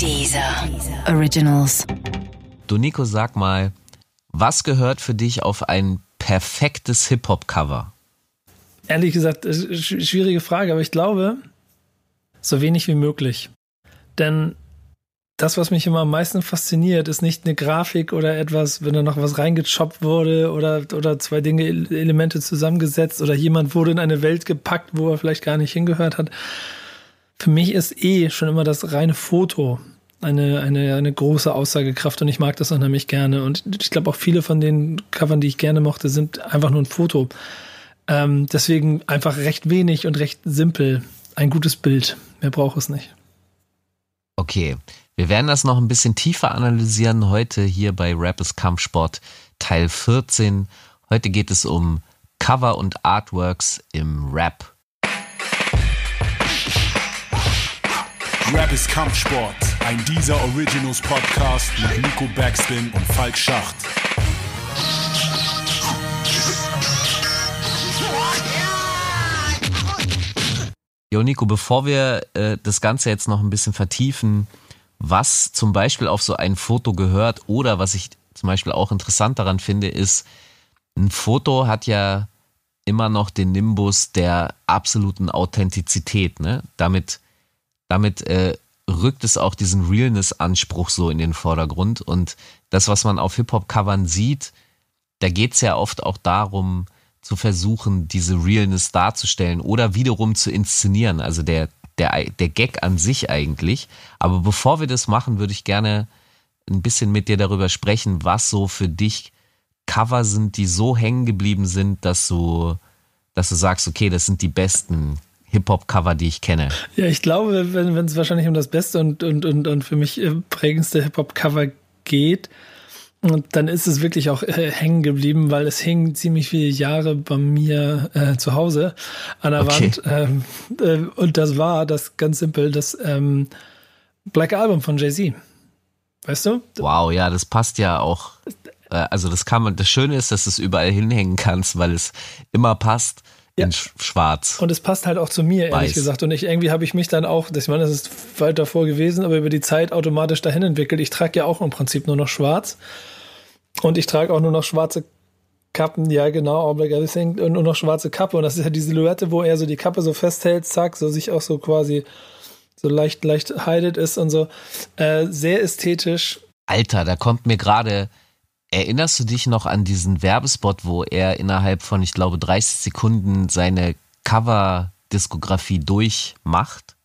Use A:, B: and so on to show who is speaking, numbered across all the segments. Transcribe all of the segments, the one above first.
A: Dieser Originals.
B: Du Nico, sag mal, was gehört für dich auf ein perfektes Hip-Hop-Cover?
C: Ehrlich gesagt, schwierige Frage, aber ich glaube, so wenig wie möglich. Denn das, was mich immer am meisten fasziniert, ist nicht eine Grafik oder etwas, wenn da noch was reingechoppt wurde oder, oder zwei Dinge, Elemente zusammengesetzt oder jemand wurde in eine Welt gepackt, wo er vielleicht gar nicht hingehört hat. Für mich ist eh schon immer das reine Foto eine, eine, eine große Aussagekraft und ich mag das unheimlich gerne. Und ich glaube auch viele von den Covern, die ich gerne mochte, sind einfach nur ein Foto. Ähm, deswegen einfach recht wenig und recht simpel. Ein gutes Bild. Mehr braucht es nicht.
B: Okay. Wir werden das noch ein bisschen tiefer analysieren heute hier bei Rappers Kampfsport Teil 14. Heute geht es um Cover und Artworks im Rap.
D: Rap ist Kampfsport, ein dieser Originals Podcast mit Nico Backspin und Falk Schacht.
B: Jo Nico, bevor wir äh, das Ganze jetzt noch ein bisschen vertiefen, was zum Beispiel auf so ein Foto gehört oder was ich zum Beispiel auch interessant daran finde, ist, ein Foto hat ja immer noch den Nimbus der absoluten Authentizität. Ne? Damit, damit äh, rückt es auch diesen Realness-Anspruch so in den Vordergrund. Und das, was man auf Hip-Hop-Covern sieht, da geht es ja oft auch darum, zu versuchen, diese Realness darzustellen oder wiederum zu inszenieren. Also der, der, der Gag an sich eigentlich. Aber bevor wir das machen, würde ich gerne ein bisschen mit dir darüber sprechen, was so für dich Cover sind, die so hängen geblieben sind, dass du, dass du sagst, okay, das sind die besten Hip-Hop-Cover, die ich kenne.
C: Ja, ich glaube, wenn es wahrscheinlich um das beste und, und, und, und für mich äh, prägendste Hip-Hop-Cover geht, und dann ist es wirklich auch äh, hängen geblieben, weil es hing ziemlich viele Jahre bei mir äh, zu Hause an der okay. Wand. Ähm, äh, und das war das ganz simpel, das ähm, Black Album von Jay-Z. Weißt du?
B: Wow, ja, das passt ja auch. Äh, also das kann man, das Schöne ist, dass du es überall hinhängen kannst, weil es immer passt in ja. schwarz.
C: Und es passt halt auch zu mir, ehrlich Weiß. gesagt. Und ich, irgendwie habe ich mich dann auch, ich meine, das ist weit davor gewesen, aber über die Zeit automatisch dahin entwickelt. Ich trage ja auch im Prinzip nur noch schwarz. Und ich trage auch nur noch schwarze Kappen, ja genau, All Black Everything und nur noch schwarze Kappe. Und das ist ja die Silhouette, wo er so die Kappe so festhält, zack, so sich auch so quasi so leicht, leicht heidet ist und so. Äh, sehr ästhetisch.
B: Alter, da kommt mir gerade, erinnerst du dich noch an diesen Werbespot, wo er innerhalb von, ich glaube, 30 Sekunden seine Cover-Diskografie durchmacht?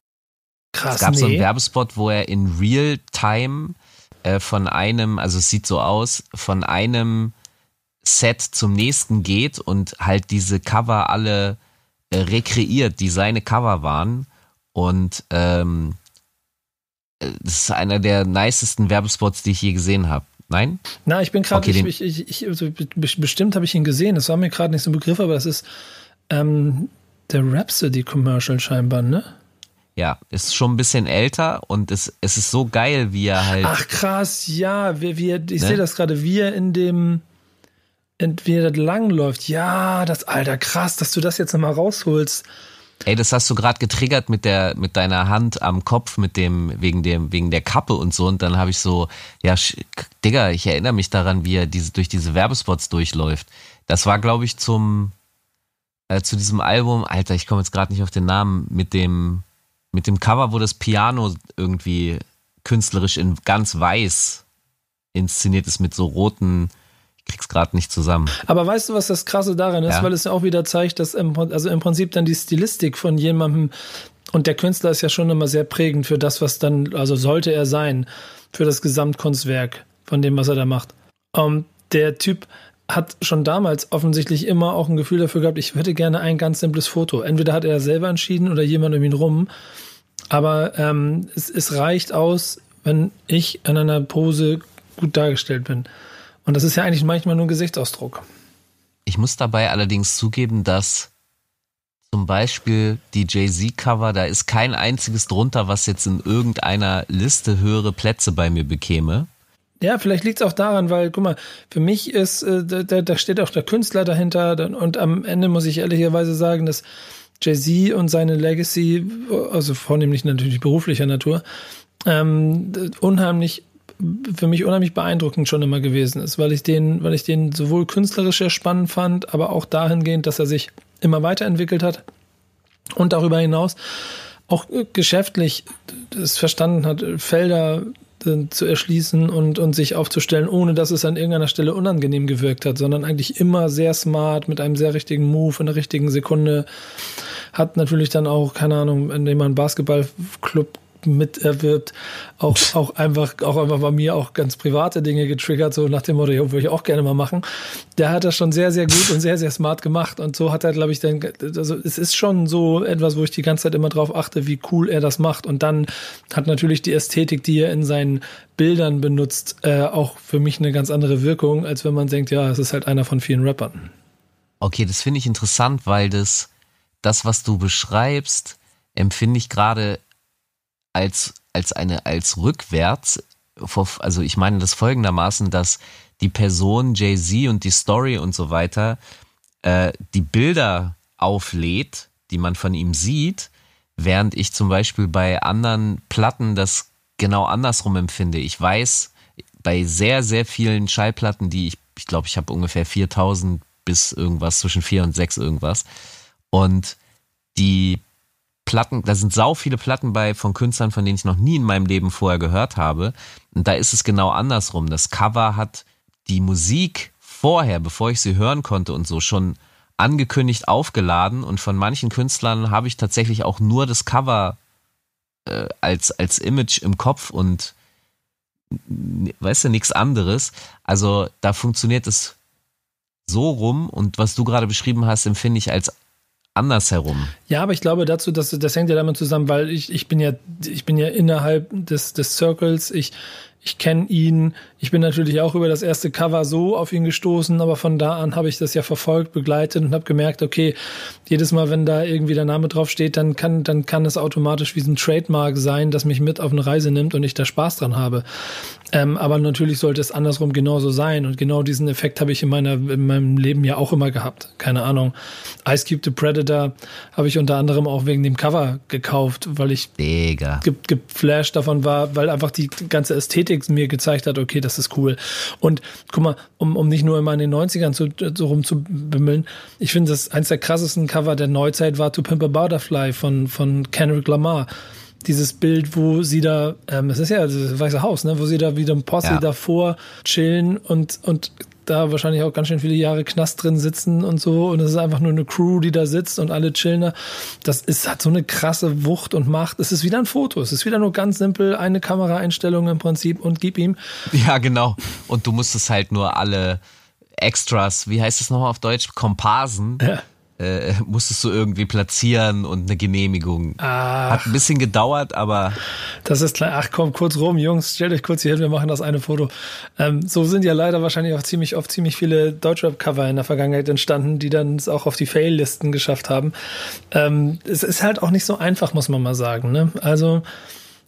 B: Krass. Es gab nee. so einen Werbespot, wo er in Real Time äh, von einem, also es sieht so aus, von einem Set zum nächsten geht und halt diese Cover alle äh, rekreiert, die seine Cover waren. Und ähm, äh, das ist einer der nicesten Werbespots, die ich je gesehen habe. Nein?
C: Na, ich bin gerade, okay, ich, ich, ich, also bestimmt habe ich ihn gesehen. Das war mir gerade nicht so ein Begriff, aber das ist ähm, der Rhapsody-Commercial scheinbar, ne?
B: Ja, ist schon ein bisschen älter und es, es ist so geil, wie er halt.
C: Ach krass, ja, wie, wie, ich ne? sehe das gerade, wie er in dem, in, wie er das langläuft. Ja, das, Alter, krass, dass du das jetzt nochmal rausholst.
B: Ey, das hast du gerade getriggert mit der, mit deiner Hand am Kopf, mit dem, wegen dem, wegen der Kappe und so. Und dann habe ich so, ja, Digga, ich erinnere mich daran, wie er diese, durch diese Werbespots durchläuft. Das war, glaube ich, zum, äh, zu diesem Album, Alter, ich komme jetzt gerade nicht auf den Namen, mit dem, mit dem Cover, wo das Piano irgendwie künstlerisch in ganz weiß inszeniert ist mit so roten, krieg's gerade nicht zusammen.
C: Aber weißt du, was das Krasse daran ist? Ja. Weil es ja auch wieder zeigt, dass im, also im Prinzip dann die Stilistik von jemandem und der Künstler ist ja schon immer sehr prägend für das, was dann, also sollte er sein, für das Gesamtkunstwerk von dem, was er da macht. Um, ähm, der Typ hat schon damals offensichtlich immer auch ein Gefühl dafür gehabt, ich hätte gerne ein ganz simples Foto. Entweder hat er selber entschieden oder jemand um ihn rum. Aber ähm, es, es reicht aus, wenn ich in einer Pose gut dargestellt bin. Und das ist ja eigentlich manchmal nur ein Gesichtsausdruck.
B: Ich muss dabei allerdings zugeben, dass zum Beispiel die Jay-Z-Cover, da ist kein einziges drunter, was jetzt in irgendeiner Liste höhere Plätze bei mir bekäme.
C: Ja, vielleicht liegt es auch daran, weil, guck mal, für mich ist, äh, da, da steht auch der Künstler dahinter und am Ende muss ich ehrlicherweise sagen, dass Jay-Z und seine Legacy, also vornehmlich natürlich beruflicher Natur, ähm, unheimlich für mich unheimlich beeindruckend schon immer gewesen ist, weil ich den, weil ich den sowohl künstlerisch sehr spannend fand, aber auch dahingehend, dass er sich immer weiterentwickelt hat und darüber hinaus auch geschäftlich es verstanden hat, Felder äh, zu erschließen und, und sich aufzustellen, ohne dass es an irgendeiner Stelle unangenehm gewirkt hat, sondern eigentlich immer sehr smart mit einem sehr richtigen Move in der richtigen Sekunde. Hat natürlich dann auch, keine Ahnung, indem man Basketballclub miterwirbt, auch, auch einfach, auch einfach bei mir auch ganz private Dinge getriggert, so nach dem Motto, ja, würde ich auch gerne mal machen. Der hat das schon sehr, sehr gut und sehr, sehr smart gemacht. Und so hat er, glaube ich, dann, also es ist schon so etwas, wo ich die ganze Zeit immer drauf achte, wie cool er das macht. Und dann hat natürlich die Ästhetik, die er in seinen Bildern benutzt, äh, auch für mich eine ganz andere Wirkung, als wenn man denkt, ja, es ist halt einer von vielen Rappern.
B: Okay, das finde ich interessant, weil das, das, was du beschreibst, empfinde ich gerade als, als eine, als rückwärts, also ich meine das folgendermaßen, dass die Person Jay-Z und die Story und so weiter äh, die Bilder auflädt, die man von ihm sieht, während ich zum Beispiel bei anderen Platten das genau andersrum empfinde. Ich weiß, bei sehr, sehr vielen Schallplatten, die ich, ich glaube, ich habe ungefähr 4000 bis irgendwas, zwischen 4 und 6 irgendwas. Und die Platten, da sind sau viele Platten bei von Künstlern, von denen ich noch nie in meinem Leben vorher gehört habe. Und da ist es genau andersrum. Das Cover hat die Musik vorher, bevor ich sie hören konnte und so schon angekündigt aufgeladen und von manchen Künstlern habe ich tatsächlich auch nur das Cover äh, als, als Image im Kopf und weißt du, nichts anderes. Also da funktioniert es so rum und was du gerade beschrieben hast, empfinde ich als andersherum.
C: Ja, aber ich glaube dazu, dass das hängt ja damit zusammen, weil ich, ich bin ja, ich bin ja innerhalb des, des Circles, ich, ich kenne ihn. Ich bin natürlich auch über das erste Cover so auf ihn gestoßen, aber von da an habe ich das ja verfolgt, begleitet und habe gemerkt, okay, jedes Mal, wenn da irgendwie der Name drauf steht, dann kann, dann kann es automatisch wie ein Trademark sein, das mich mit auf eine Reise nimmt und ich da Spaß dran habe. Ähm, aber natürlich sollte es andersrum genauso sein und genau diesen Effekt habe ich in meiner, in meinem Leben ja auch immer gehabt. Keine Ahnung. Ice Cube the Predator habe ich unter anderem auch wegen dem Cover gekauft, weil ich. Ge geflasht davon war, weil einfach die ganze Ästhetik Ästhetik mir gezeigt hat, okay, das ist cool. Und guck mal, um, um nicht nur immer in den 90ern zu, so rumzubimmeln, ich finde, das eins der krassesten Cover der Neuzeit war To Pimp a Butterfly von, von Kendrick Lamar dieses Bild, wo sie da, ähm, es ist ja das Weiße Haus, ne, wo sie da wieder ein Posse ja. davor chillen und, und da wahrscheinlich auch ganz schön viele Jahre Knast drin sitzen und so. Und es ist einfach nur eine Crew, die da sitzt und alle chillen da. Das ist, hat so eine krasse Wucht und Macht. Es ist wieder ein Foto. Es ist wieder nur ganz simpel eine Kameraeinstellung im Prinzip und gib ihm.
B: Ja, genau. Und du musstest halt nur alle Extras, wie heißt es nochmal auf Deutsch? Komparsen. Ja äh, musstest du irgendwie platzieren und eine Genehmigung. Ah, Hat ein bisschen gedauert, aber.
C: Das ist klar. Ach komm, kurz rum, Jungs, stellt euch kurz hier hin, wir machen das eine Foto. Ähm, so sind ja leider wahrscheinlich auch ziemlich oft ziemlich viele Deutschrap-Cover in der Vergangenheit entstanden, die dann es auch auf die Fail-Listen geschafft haben. Ähm, es ist halt auch nicht so einfach, muss man mal sagen. Ne? Also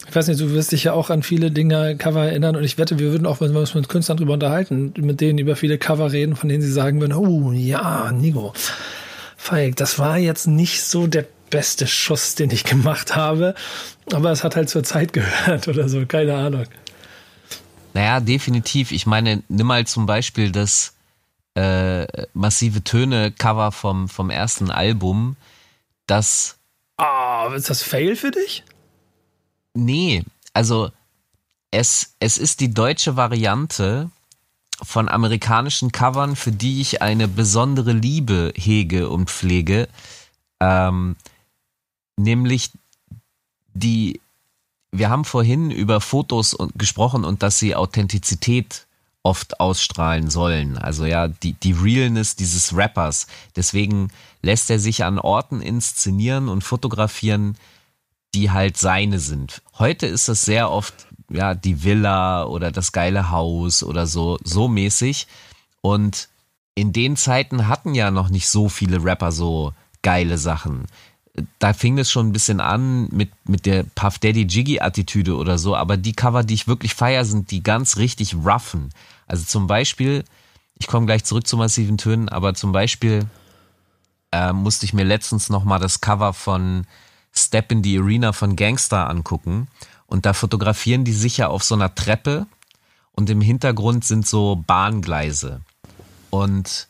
C: ich weiß nicht, du wirst dich ja auch an viele Dinge, Cover erinnern und ich wette, wir würden auch, wenn wir uns mit Künstlern drüber unterhalten, mit denen über viele Cover reden, von denen sie sagen würden, oh ja, Nico, Feig, das war jetzt nicht so der beste Schuss, den ich gemacht habe, aber es hat halt zur Zeit gehört oder so, keine Ahnung.
B: Naja, definitiv. Ich meine, nimm mal zum Beispiel das äh, massive Töne-Cover vom, vom ersten Album, das.
C: Ah, oh, ist das Fail für dich?
B: Nee, also es, es ist die deutsche Variante von amerikanischen Covern, für die ich eine besondere Liebe hege und pflege, ähm, nämlich die, wir haben vorhin über Fotos und, gesprochen und dass sie Authentizität oft ausstrahlen sollen. Also ja, die, die Realness dieses Rappers. Deswegen lässt er sich an Orten inszenieren und fotografieren, die halt seine sind. Heute ist das sehr oft ja, die Villa oder das geile Haus oder so, so mäßig. Und in den Zeiten hatten ja noch nicht so viele Rapper so geile Sachen. Da fing es schon ein bisschen an mit, mit der Puff Daddy Jiggy Attitüde oder so, aber die Cover, die ich wirklich feier, sind die ganz richtig roughen. Also zum Beispiel, ich komme gleich zurück zu massiven Tönen, aber zum Beispiel äh, musste ich mir letztens nochmal das Cover von Step in the Arena von Gangster angucken. Und da fotografieren die sicher auf so einer Treppe und im Hintergrund sind so Bahngleise. Und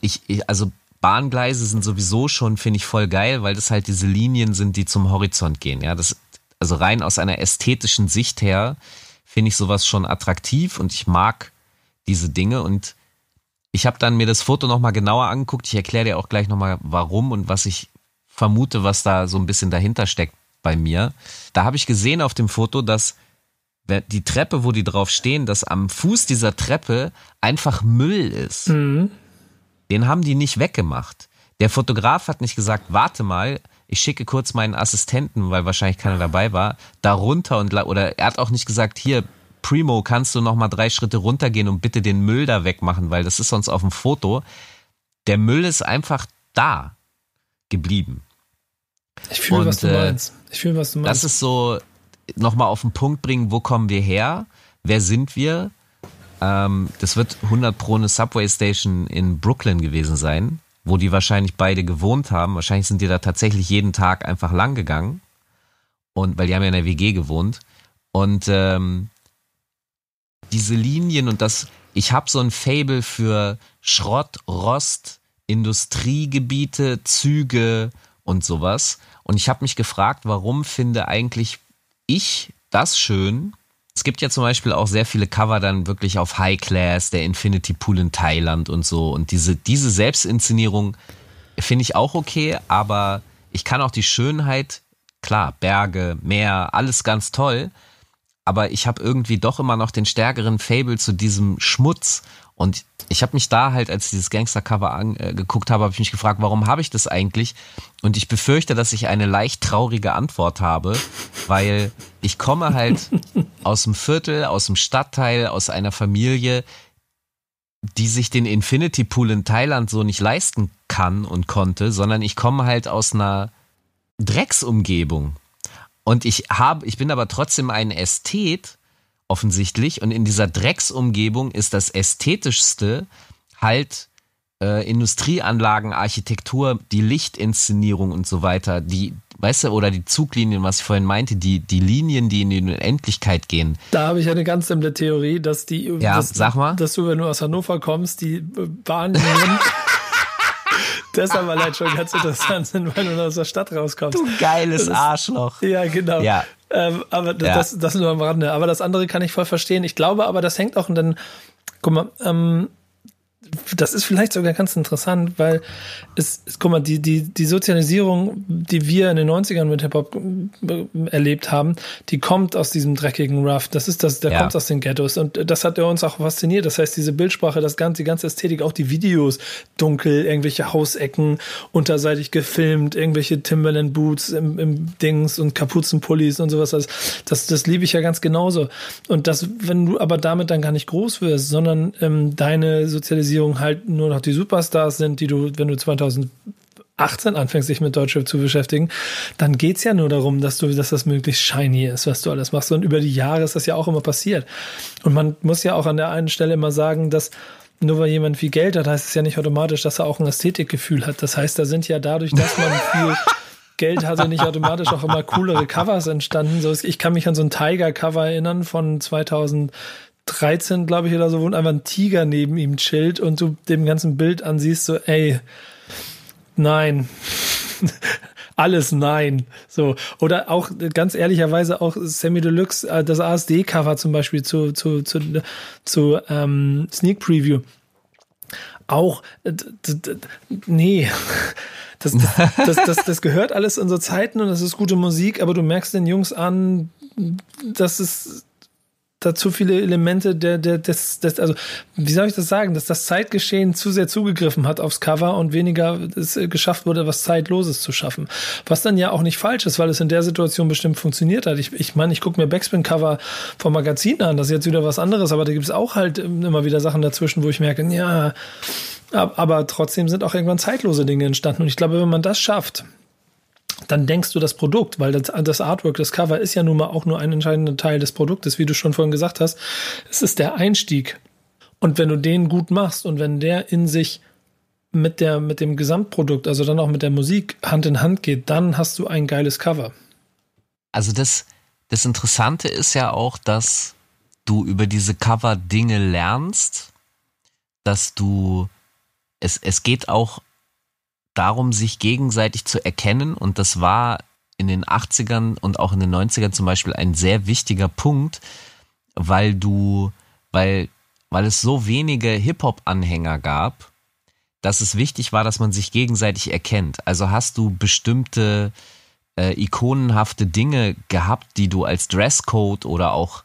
B: ich, ich also Bahngleise sind sowieso schon, finde ich, voll geil, weil das halt diese Linien sind, die zum Horizont gehen. Ja, das, also rein aus einer ästhetischen Sicht her finde ich sowas schon attraktiv und ich mag diese Dinge und ich habe dann mir das Foto nochmal genauer angeguckt. Ich erkläre dir auch gleich nochmal, warum und was ich vermute, was da so ein bisschen dahinter steckt bei mir. Da habe ich gesehen auf dem Foto, dass die Treppe, wo die drauf stehen, dass am Fuß dieser Treppe einfach Müll ist. Mhm. Den haben die nicht weggemacht. Der Fotograf hat nicht gesagt, warte mal, ich schicke kurz meinen Assistenten, weil wahrscheinlich keiner dabei war, da runter und oder er hat auch nicht gesagt, hier Primo, kannst du noch mal drei Schritte runtergehen und bitte den Müll da wegmachen, weil das ist sonst auf dem Foto. Der Müll ist einfach da geblieben.
C: Ich fühle, was du äh, meinst. Ich fühle, was du meinst.
B: Das ist so, nochmal auf den Punkt bringen, wo kommen wir her? Wer sind wir? Ähm, das wird 100 pro eine Subway Station in Brooklyn gewesen sein wo die wahrscheinlich beide gewohnt haben. Wahrscheinlich sind die da tatsächlich jeden Tag einfach lang gegangen. Und weil die haben ja in der WG gewohnt. Und ähm, diese Linien und das, ich habe so ein Fable für Schrott, Rost, Industriegebiete, Züge und sowas. Und ich habe mich gefragt, warum finde eigentlich ich das schön, es gibt ja zum Beispiel auch sehr viele Cover dann wirklich auf High Class, der Infinity Pool in Thailand und so. Und diese, diese Selbstinszenierung finde ich auch okay, aber ich kann auch die Schönheit, klar, Berge, Meer, alles ganz toll. Aber ich habe irgendwie doch immer noch den stärkeren Fable zu diesem Schmutz und ich habe mich da halt, als ich dieses Gangster-Cover angeguckt äh, habe, habe ich mich gefragt, warum habe ich das eigentlich? Und ich befürchte, dass ich eine leicht traurige Antwort habe, weil ich komme halt aus dem Viertel, aus dem Stadtteil, aus einer Familie, die sich den Infinity Pool in Thailand so nicht leisten kann und konnte, sondern ich komme halt aus einer Drecksumgebung. Und ich habe, ich bin aber trotzdem ein Ästhet offensichtlich. Und in dieser Drecksumgebung ist das Ästhetischste halt äh, Industrieanlagen, Architektur, die Lichtinszenierung und so weiter, die, weißt du, oder die Zuglinien, was ich vorhin meinte, die, die Linien, die in die Unendlichkeit gehen.
C: Da habe ich eine ganz simple Theorie, dass die,
B: ja,
C: dass,
B: sag mal.
C: dass du, wenn du aus Hannover kommst, die Bahnlinien deshalb allein schon ganz interessant sind, weil du aus der Stadt rauskommst.
B: Du geiles Arschloch.
C: Ja, genau. Ja. Ähm, aber ja. das, das nur am Rande. Aber das andere kann ich voll verstehen. Ich glaube aber, das hängt auch und dann, guck mal, ähm, das ist vielleicht sogar ganz interessant, weil es, es, guck mal, die, die, die Sozialisierung, die wir in den 90ern mit Hip-Hop äh, erlebt haben, die kommt aus diesem dreckigen Rough. Das ist das, der ja. kommt aus den Ghettos. Und das hat uns auch fasziniert. Das heißt, diese Bildsprache, das ganze, die ganze Ästhetik, auch die Videos, dunkel, irgendwelche Hausecken, unterseitig gefilmt, irgendwelche Timberland Boots im, im Dings und Kapuzenpullis und sowas. Das, das, das liebe ich ja ganz genauso. Und das, wenn du aber damit dann gar nicht groß wirst, sondern ähm, deine Sozialisierung Digitalisierung halt nur noch die Superstars sind, die du, wenn du 2018 anfängst, dich mit Deutschrap zu beschäftigen, dann geht es ja nur darum, dass du, dass das möglichst shiny ist, was du alles machst. Und über die Jahre ist das ja auch immer passiert. Und man muss ja auch an der einen Stelle immer sagen, dass nur weil jemand viel Geld hat, heißt es ja nicht automatisch, dass er auch ein Ästhetikgefühl hat. Das heißt, da sind ja dadurch, dass man viel Geld hatte, nicht automatisch auch immer coolere Covers entstanden. So, ich kann mich an so ein Tiger-Cover erinnern von 2000 13, glaube ich, oder so, wo einfach ein Tiger neben ihm chillt und du dem ganzen Bild ansiehst, so, ey, nein. Alles nein. So. Oder auch ganz ehrlicherweise auch Sammy Deluxe, äh, das ASD-Cover zum Beispiel zu, zu, zu, zu ähm, Sneak Preview. Auch, nee. Das, das, das, das, gehört alles in so Zeiten und das ist gute Musik, aber du merkst den Jungs an, dass es da zu viele Elemente der, der, des, des, also, wie soll ich das sagen, dass das Zeitgeschehen zu sehr zugegriffen hat aufs Cover und weniger es geschafft wurde, was Zeitloses zu schaffen. Was dann ja auch nicht falsch ist, weil es in der Situation bestimmt funktioniert hat. Ich, ich meine, ich gucke mir Backspin-Cover vom Magazin an, das ist jetzt wieder was anderes, aber da gibt es auch halt immer wieder Sachen dazwischen, wo ich merke, ja, aber trotzdem sind auch irgendwann zeitlose Dinge entstanden. Und ich glaube, wenn man das schafft, dann denkst du das Produkt, weil das, das, Artwork, das Cover ist ja nun mal auch nur ein entscheidender Teil des Produktes, wie du schon vorhin gesagt hast. Es ist der Einstieg. Und wenn du den gut machst und wenn der in sich mit der, mit dem Gesamtprodukt, also dann auch mit der Musik Hand in Hand geht, dann hast du ein geiles Cover.
B: Also das, das Interessante ist ja auch, dass du über diese Cover Dinge lernst, dass du, es, es geht auch darum, sich gegenseitig zu erkennen und das war in den 80ern und auch in den 90ern zum Beispiel ein sehr wichtiger Punkt, weil du, weil, weil es so wenige Hip-Hop-Anhänger gab, dass es wichtig war, dass man sich gegenseitig erkennt. Also hast du bestimmte äh, ikonenhafte Dinge gehabt, die du als Dresscode oder auch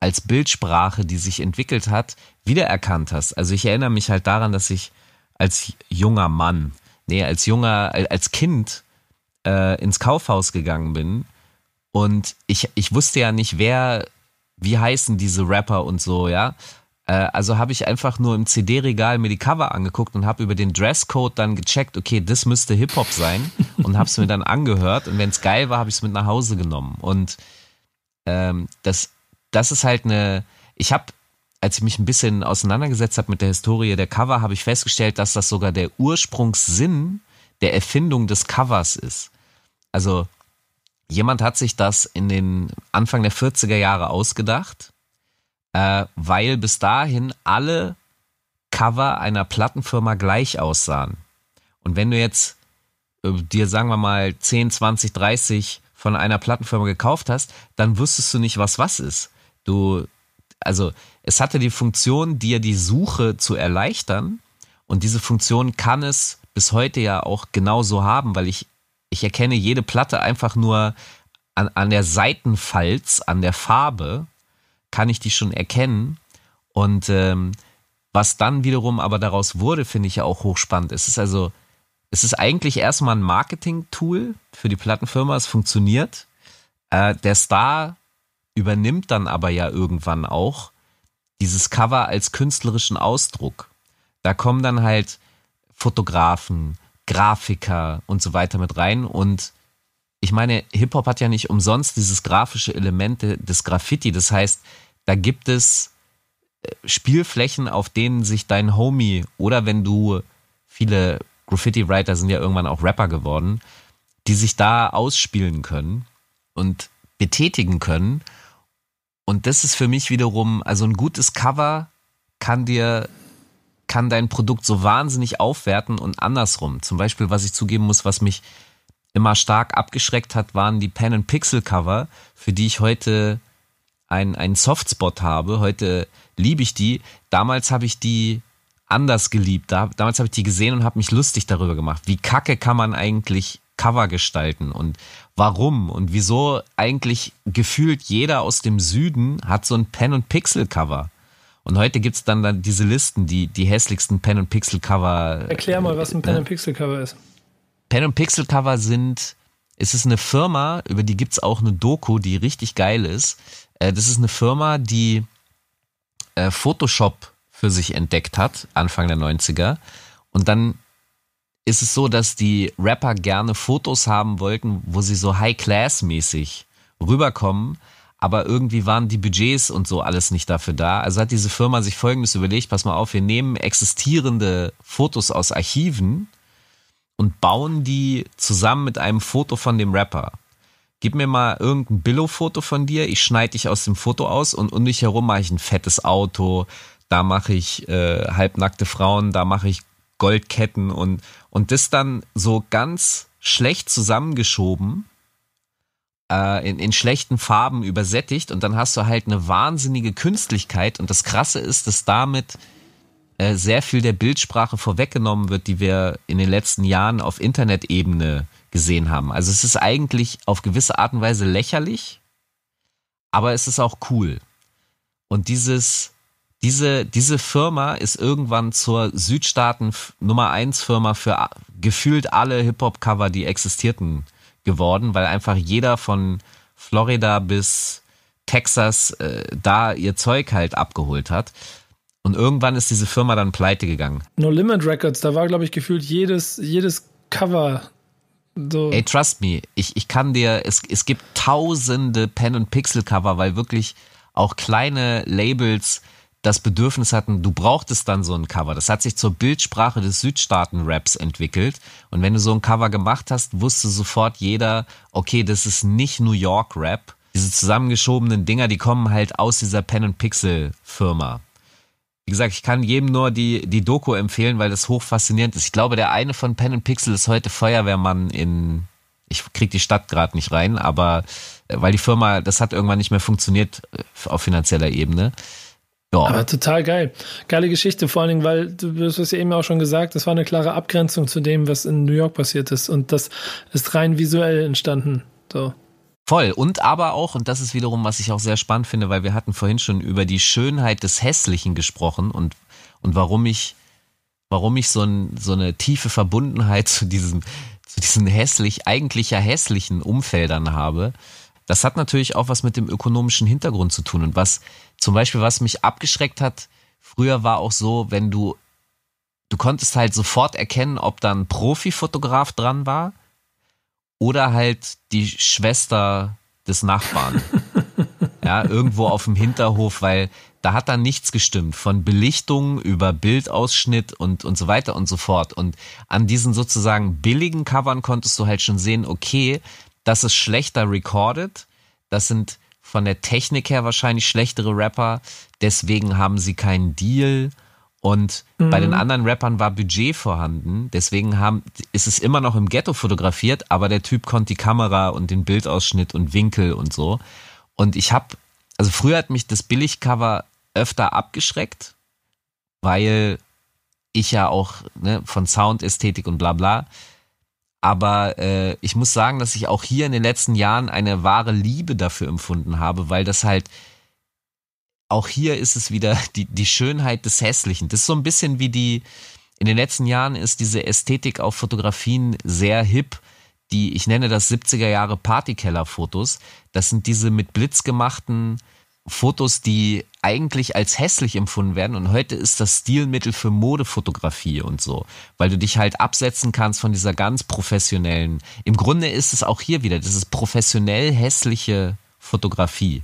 B: als Bildsprache, die sich entwickelt hat, wiedererkannt hast. Also ich erinnere mich halt daran, dass ich als junger Mann, nee, als junger, als Kind äh, ins Kaufhaus gegangen bin und ich, ich wusste ja nicht, wer, wie heißen diese Rapper und so, ja. Äh, also habe ich einfach nur im CD-Regal mir die Cover angeguckt und habe über den Dresscode dann gecheckt, okay, das müsste Hip-Hop sein und habe es mir dann angehört und wenn es geil war, habe ich es mit nach Hause genommen. Und ähm, das das ist halt eine, ich habe, als ich mich ein bisschen auseinandergesetzt habe mit der Historie der Cover, habe ich festgestellt, dass das sogar der Ursprungssinn der Erfindung des Covers ist. Also jemand hat sich das in den Anfang der 40er Jahre ausgedacht, äh, weil bis dahin alle Cover einer Plattenfirma gleich aussahen. Und wenn du jetzt äh, dir, sagen wir mal, 10, 20, 30 von einer Plattenfirma gekauft hast, dann wüsstest du nicht, was was ist. Du, also es hatte die Funktion, dir die Suche zu erleichtern und diese Funktion kann es bis heute ja auch genauso haben, weil ich, ich erkenne jede Platte einfach nur an, an der Seitenfalz, an der Farbe, kann ich die schon erkennen. Und ähm, was dann wiederum aber daraus wurde, finde ich ja auch hochspannend. Es ist also, es ist eigentlich erstmal ein Marketing-Tool für die Plattenfirma, es funktioniert. Äh, der Star übernimmt dann aber ja irgendwann auch dieses Cover als künstlerischen Ausdruck. Da kommen dann halt Fotografen, Grafiker und so weiter mit rein und ich meine, Hip-Hop hat ja nicht umsonst dieses grafische Element des Graffiti. Das heißt, da gibt es äh, Spielflächen, auf denen sich dein Homie oder wenn du viele Graffiti-Writer sind ja irgendwann auch Rapper geworden, die sich da ausspielen können und betätigen können und das ist für mich wiederum, also ein gutes Cover kann dir, kann dein Produkt so wahnsinnig aufwerten und andersrum. Zum Beispiel, was ich zugeben muss, was mich immer stark abgeschreckt hat, waren die Pen and Pixel Cover, für die ich heute einen, einen Softspot habe. Heute liebe ich die. Damals habe ich die anders geliebt. Da, damals habe ich die gesehen und habe mich lustig darüber gemacht. Wie kacke kann man eigentlich Cover gestalten und warum und wieso eigentlich gefühlt jeder aus dem Süden hat so ein Pen- und Pixel-Cover. Und heute gibt es dann, dann diese Listen, die, die hässlichsten Pen- und Pixel-Cover.
C: Erklär mal, was ein Pen- und Pixel-Cover ist.
B: Pen- und Pixel-Cover sind, es ist eine Firma, über die gibt es auch eine Doku, die richtig geil ist. Äh, das ist eine Firma, die äh, Photoshop für sich entdeckt hat, Anfang der 90er. Und dann ist es so, dass die Rapper gerne Fotos haben wollten, wo sie so High-Class-mäßig rüberkommen, aber irgendwie waren die Budgets und so alles nicht dafür da. Also hat diese Firma sich folgendes überlegt, pass mal auf, wir nehmen existierende Fotos aus Archiven und bauen die zusammen mit einem Foto von dem Rapper. Gib mir mal irgendein Billo-Foto von dir, ich schneide dich aus dem Foto aus und um dich herum mache ich ein fettes Auto, da mache ich äh, halbnackte Frauen, da mache ich Goldketten und, und das dann so ganz schlecht zusammengeschoben, äh, in, in schlechten Farben übersättigt und dann hast du halt eine wahnsinnige Künstlichkeit und das Krasse ist, dass damit äh, sehr viel der Bildsprache vorweggenommen wird, die wir in den letzten Jahren auf Internet-Ebene gesehen haben. Also es ist eigentlich auf gewisse Art und Weise lächerlich, aber es ist auch cool. Und dieses, diese, diese Firma ist irgendwann zur Südstaaten Nummer eins Firma für gefühlt alle Hip-Hop-Cover, die existierten, geworden, weil einfach jeder von Florida bis Texas äh, da ihr Zeug halt abgeholt hat. Und irgendwann ist diese Firma dann pleite gegangen.
C: No Limit Records, da war, glaube ich, gefühlt jedes, jedes Cover so.
B: Ey, trust me, ich, ich kann dir, es, es gibt tausende Pen- und Pixel-Cover, weil wirklich auch kleine Labels das Bedürfnis hatten, du brauchtest dann so ein Cover. Das hat sich zur Bildsprache des Südstaaten-Raps entwickelt. Und wenn du so ein Cover gemacht hast, wusste sofort jeder, okay, das ist nicht New York-Rap, diese zusammengeschobenen Dinger, die kommen halt aus dieser Pen and Pixel Firma. Wie gesagt, ich kann jedem nur die, die Doku empfehlen, weil das hoch faszinierend ist. Ich glaube, der eine von Pen and Pixel ist heute Feuerwehrmann in, ich krieg die Stadt gerade nicht rein, aber äh, weil die Firma, das hat irgendwann nicht mehr funktioniert äh, auf finanzieller Ebene.
C: Ja. Aber total geil. Geile Geschichte, vor allen Dingen, weil du hast ja eben auch schon gesagt, das war eine klare Abgrenzung zu dem, was in New York passiert ist. Und das ist rein visuell entstanden. So.
B: Voll. Und aber auch, und das ist wiederum, was ich auch sehr spannend finde, weil wir hatten vorhin schon über die Schönheit des Hässlichen gesprochen und, und warum ich, warum ich so, ein, so eine tiefe Verbundenheit zu diesem, zu diesen hässlich, eigentlich ja hässlichen Umfeldern habe. Das hat natürlich auch was mit dem ökonomischen Hintergrund zu tun. Und was zum Beispiel, was mich abgeschreckt hat, früher war auch so, wenn du, du konntest halt sofort erkennen, ob da ein Profifotograf dran war oder halt die Schwester des Nachbarn. ja, irgendwo auf dem Hinterhof, weil da hat dann nichts gestimmt. Von Belichtung über Bildausschnitt und, und so weiter und so fort. Und an diesen sozusagen billigen Covern konntest du halt schon sehen, okay, das ist schlechter recorded. Das sind von der Technik her wahrscheinlich schlechtere Rapper. Deswegen haben sie keinen Deal. Und mhm. bei den mhm. anderen Rappern war Budget vorhanden. Deswegen haben, ist es immer noch im Ghetto fotografiert, aber der Typ konnte die Kamera und den Bildausschnitt und Winkel und so. Und ich habe, also früher hat mich das Billigcover öfter abgeschreckt, weil ich ja auch ne, von Soundästhetik und bla bla aber äh, ich muss sagen, dass ich auch hier in den letzten Jahren eine wahre Liebe dafür empfunden habe, weil das halt auch hier ist es wieder die, die Schönheit des Hässlichen. Das ist so ein bisschen wie die, in den letzten Jahren ist diese Ästhetik auf Fotografien sehr hip. Die, ich nenne das 70er Jahre Partykeller-Fotos. Das sind diese mit Blitz gemachten Fotos, die eigentlich als hässlich empfunden werden. Und heute ist das Stilmittel für Modefotografie und so, weil du dich halt absetzen kannst von dieser ganz professionellen. Im Grunde ist es auch hier wieder, das ist professionell hässliche Fotografie.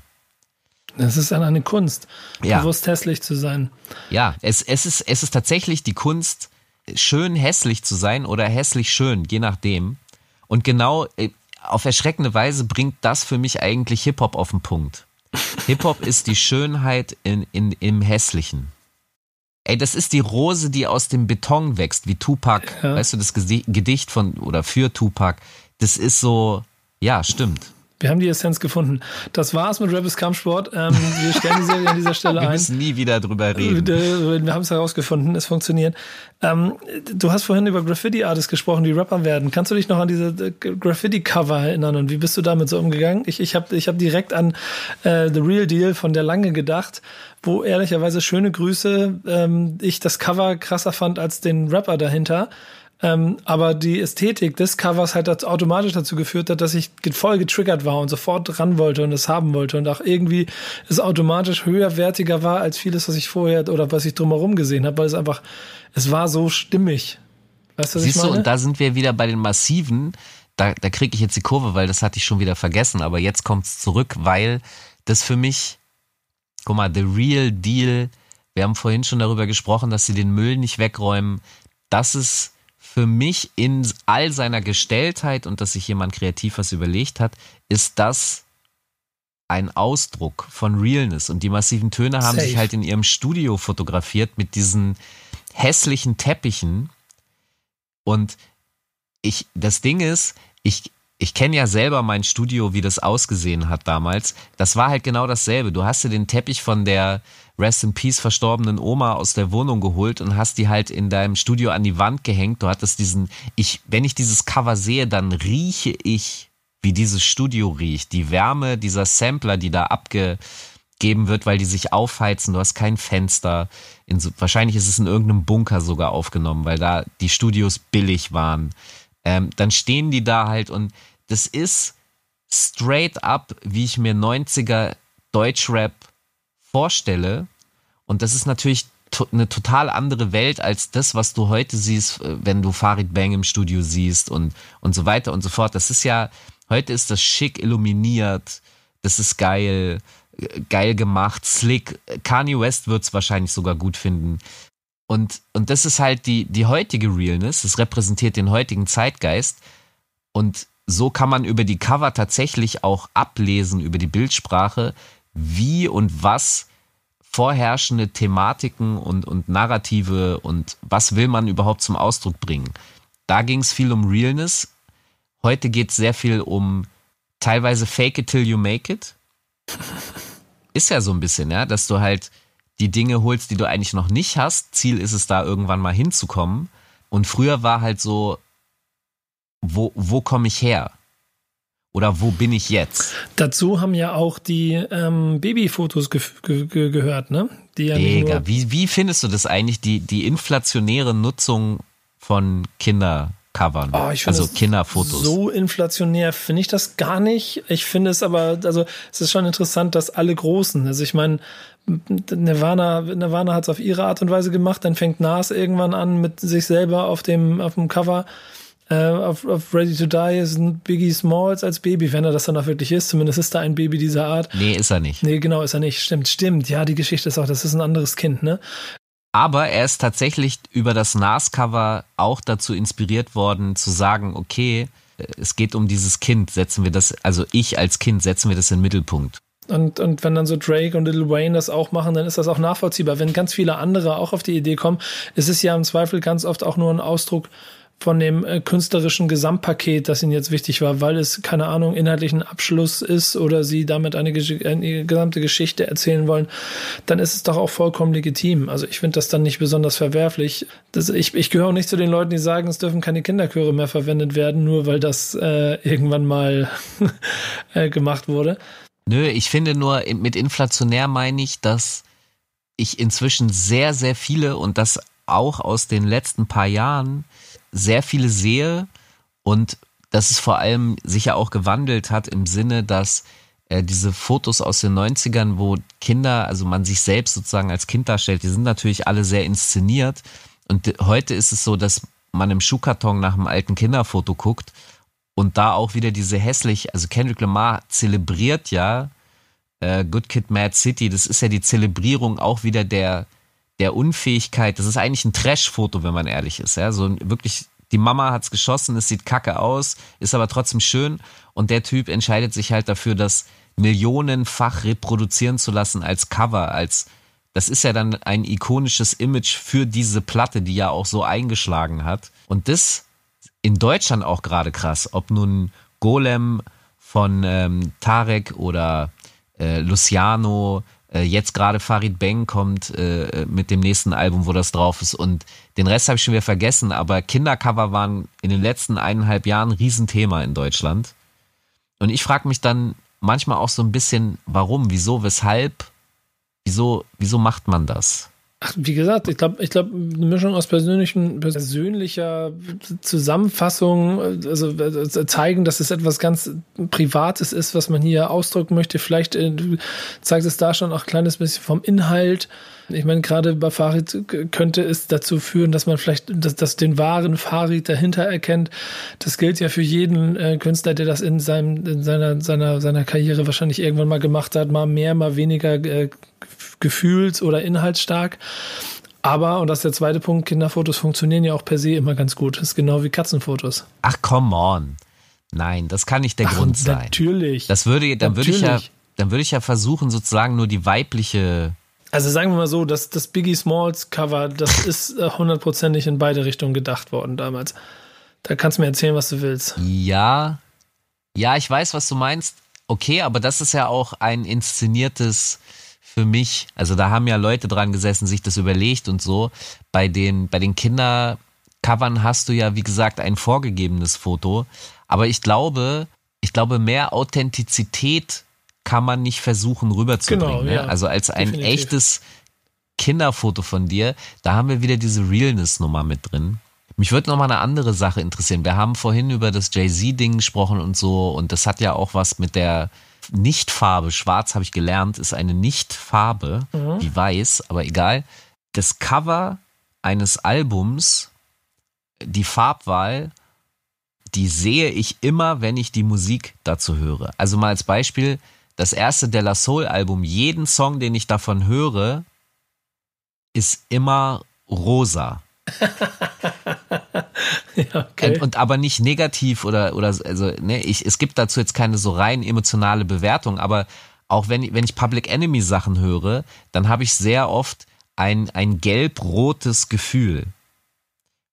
C: Das ist dann eine Kunst, ja. bewusst hässlich zu sein.
B: Ja, es, es, ist, es ist tatsächlich die Kunst, schön hässlich zu sein oder hässlich schön, je nachdem. Und genau äh, auf erschreckende Weise bringt das für mich eigentlich Hip-Hop auf den Punkt. Hip-Hop ist die Schönheit in, in, im Hässlichen. Ey, das ist die Rose, die aus dem Beton wächst, wie Tupac. Ja. Weißt du, das Gedicht von oder für Tupac. Das ist so, ja, stimmt.
C: Wir haben die Essenz gefunden. Das war's mit Rebels Kampfsport. Ähm, wir stellen die Serie an dieser Stelle ein.
B: Wir müssen nie wieder drüber reden.
C: Wir haben es herausgefunden, es funktioniert. Ähm, du hast vorhin über Graffiti-Artists gesprochen, die Rapper werden. Kannst du dich noch an diese äh, Graffiti-Cover erinnern und wie bist du damit so umgegangen? Ich, ich habe ich hab direkt an äh, The Real Deal von der Lange gedacht, wo ehrlicherweise schöne Grüße ähm, ich das Cover krasser fand als den Rapper dahinter. Ähm, aber die Ästhetik des Covers halt automatisch dazu geführt hat, dass ich voll getriggert war und sofort ran wollte und es haben wollte und auch irgendwie es automatisch höherwertiger war als vieles, was ich vorher oder was ich drumherum gesehen habe, weil es einfach, es war so stimmig.
B: Weißt du, Siehst du, und da sind wir wieder bei den massiven, da, da kriege ich jetzt die Kurve, weil das hatte ich schon wieder vergessen, aber jetzt kommt es zurück, weil das für mich, guck mal, the real deal, wir haben vorhin schon darüber gesprochen, dass sie den Müll nicht wegräumen, das ist für mich in all seiner Gestelltheit und dass sich jemand kreativ was überlegt hat, ist das ein Ausdruck von Realness. Und die massiven Töne haben Safe. sich halt in ihrem Studio fotografiert mit diesen hässlichen Teppichen. Und ich, das Ding ist, ich, ich kenne ja selber mein Studio, wie das ausgesehen hat damals. Das war halt genau dasselbe. Du hast dir den Teppich von der Rest in Peace verstorbenen Oma aus der Wohnung geholt und hast die halt in deinem Studio an die Wand gehängt. Du hattest diesen, ich, wenn ich dieses Cover sehe, dann rieche ich, wie dieses Studio riecht. Die Wärme dieser Sampler, die da abgegeben wird, weil die sich aufheizen. Du hast kein Fenster. In, wahrscheinlich ist es in irgendeinem Bunker sogar aufgenommen, weil da die Studios billig waren. Ähm, dann stehen die da halt und das ist straight up, wie ich mir 90er Deutschrap vorstelle. Und das ist natürlich to eine total andere Welt als das, was du heute siehst, äh, wenn du Farid Bang im Studio siehst und, und so weiter und so fort. Das ist ja, heute ist das schick illuminiert, das ist geil, äh, geil gemacht, slick. Kanye West wird es wahrscheinlich sogar gut finden. Und, und das ist halt die, die heutige Realness, das repräsentiert den heutigen Zeitgeist. Und so kann man über die Cover tatsächlich auch ablesen, über die Bildsprache, wie und was vorherrschende Thematiken und, und Narrative und was will man überhaupt zum Ausdruck bringen. Da ging es viel um Realness. Heute geht es sehr viel um teilweise Fake it till you make it. Ist ja so ein bisschen, ja, dass du halt die Dinge holst, die du eigentlich noch nicht hast. Ziel ist es da irgendwann mal hinzukommen. Und früher war halt so, wo, wo komme ich her? Oder wo bin ich jetzt?
C: Dazu haben ja auch die ähm, Babyfotos ge ge gehört, ne?
B: Die ja Mega. Wie, wie findest du das eigentlich, die, die inflationäre Nutzung von Kindercovern? Oh, also Kinderfotos.
C: So inflationär finde ich das gar nicht. Ich finde es aber, also es ist schon interessant, dass alle Großen, also ich meine, Nirvana, Nirvana hat es auf ihre Art und Weise gemacht, dann fängt Nas irgendwann an mit sich selber auf dem, auf dem Cover äh, auf, auf Ready to Die ist ein Biggie Smalls als Baby, wenn er das dann auch wirklich ist. Zumindest ist da ein Baby dieser Art.
B: Nee, ist er nicht.
C: Nee, genau, ist er nicht. Stimmt, stimmt. Ja, die Geschichte ist auch, das ist ein anderes Kind, ne?
B: Aber er ist tatsächlich über das NAS-Cover auch dazu inspiriert worden, zu sagen, okay, es geht um dieses Kind, setzen wir das, also ich als Kind, setzen wir das in den Mittelpunkt.
C: Und, und wenn dann so Drake und Lil Wayne das auch machen, dann ist das auch nachvollziehbar. Wenn ganz viele andere auch auf die Idee kommen, ist es ja im Zweifel ganz oft auch nur ein Ausdruck von dem äh, künstlerischen Gesamtpaket, das ihnen jetzt wichtig war, weil es, keine Ahnung, inhaltlichen Abschluss ist oder sie damit eine, eine, gesamte Geschichte erzählen wollen, dann ist es doch auch vollkommen legitim. Also ich finde das dann nicht besonders verwerflich. Das, ich, ich gehöre auch nicht zu den Leuten, die sagen, es dürfen keine Kinderchöre mehr verwendet werden, nur weil das äh, irgendwann mal äh, gemacht wurde.
B: Nö, ich finde nur, mit inflationär meine ich, dass ich inzwischen sehr, sehr viele und das auch aus den letzten paar Jahren sehr viele sehe und dass es vor allem sich ja auch gewandelt hat im Sinne, dass äh, diese Fotos aus den 90ern, wo Kinder, also man sich selbst sozusagen als Kind darstellt, die sind natürlich alle sehr inszeniert. Und heute ist es so, dass man im Schuhkarton nach einem alten Kinderfoto guckt und da auch wieder diese hässlich, also Kendrick Lamar zelebriert ja äh, Good Kid Mad City, das ist ja die Zelebrierung auch wieder der, der Unfähigkeit, das ist eigentlich ein Trash-Foto, wenn man ehrlich ist. Ja? So wirklich, die Mama hat's geschossen, es sieht kacke aus, ist aber trotzdem schön. Und der Typ entscheidet sich halt dafür, das millionenfach reproduzieren zu lassen als Cover, als das ist ja dann ein ikonisches Image für diese Platte, die ja auch so eingeschlagen hat. Und das in Deutschland auch gerade krass, ob nun Golem von ähm, Tarek oder äh, Luciano, jetzt gerade Farid Bang kommt äh, mit dem nächsten Album, wo das drauf ist. Und den Rest habe ich schon wieder vergessen, aber Kindercover waren in den letzten eineinhalb Jahren ein Riesenthema in Deutschland. Und ich frage mich dann manchmal auch so ein bisschen, warum, wieso, weshalb, wieso, wieso macht man das?
C: Ach, wie gesagt, ich glaube, ich glaube, eine Mischung aus persönlichen, persönlicher Zusammenfassung, also äh, zeigen, dass es etwas ganz Privates ist, was man hier ausdrücken möchte. Vielleicht äh, zeigt es da schon auch ein kleines bisschen vom Inhalt. Ich meine, gerade bei Farid könnte es dazu führen, dass man vielleicht dass, dass den wahren Farid dahinter erkennt. Das gilt ja für jeden äh, Künstler, der das in, seinem, in seiner, seiner, seiner Karriere wahrscheinlich irgendwann mal gemacht hat, mal mehr, mal weniger äh, gefühls- oder inhaltsstark. Aber, und das ist der zweite Punkt, Kinderfotos funktionieren ja auch per se immer ganz gut. Das ist genau wie Katzenfotos.
B: Ach, come on. Nein, das kann nicht der Ach, Grund sein.
C: Natürlich.
B: Das würde, dann würde ich ja, dann würde ich ja versuchen, sozusagen nur die weibliche.
C: Also sagen wir mal so, dass das Biggie Smalls Cover, das ist äh, hundertprozentig in beide Richtungen gedacht worden damals. Da kannst du mir erzählen, was du willst.
B: Ja, ja, ich weiß, was du meinst. Okay, aber das ist ja auch ein inszeniertes für mich, also da haben ja Leute dran gesessen, sich das überlegt und so. Bei den, bei den Kindercovern hast du ja, wie gesagt, ein vorgegebenes Foto. Aber ich glaube, ich glaube, mehr Authentizität kann man nicht versuchen rüberzubringen. Genau, ne? ja, Also als ein definitiv. echtes Kinderfoto von dir, da haben wir wieder diese Realness-Nummer mit drin. Mich würde noch mal eine andere Sache interessieren. Wir haben vorhin über das Jay-Z-Ding gesprochen und so, und das hat ja auch was mit der Nichtfarbe, schwarz habe ich gelernt, ist eine Nichtfarbe, mhm. wie weiß, aber egal. Das Cover eines Albums, die Farbwahl, die sehe ich immer, wenn ich die Musik dazu höre. Also mal als Beispiel, das erste Della Soul Album, jeden Song, den ich davon höre, ist immer rosa.
C: ja, okay.
B: und, aber nicht negativ oder oder also ne, ich es gibt dazu jetzt keine so rein emotionale Bewertung, aber auch wenn wenn ich Public Enemy Sachen höre, dann habe ich sehr oft ein ein gelb-rotes Gefühl.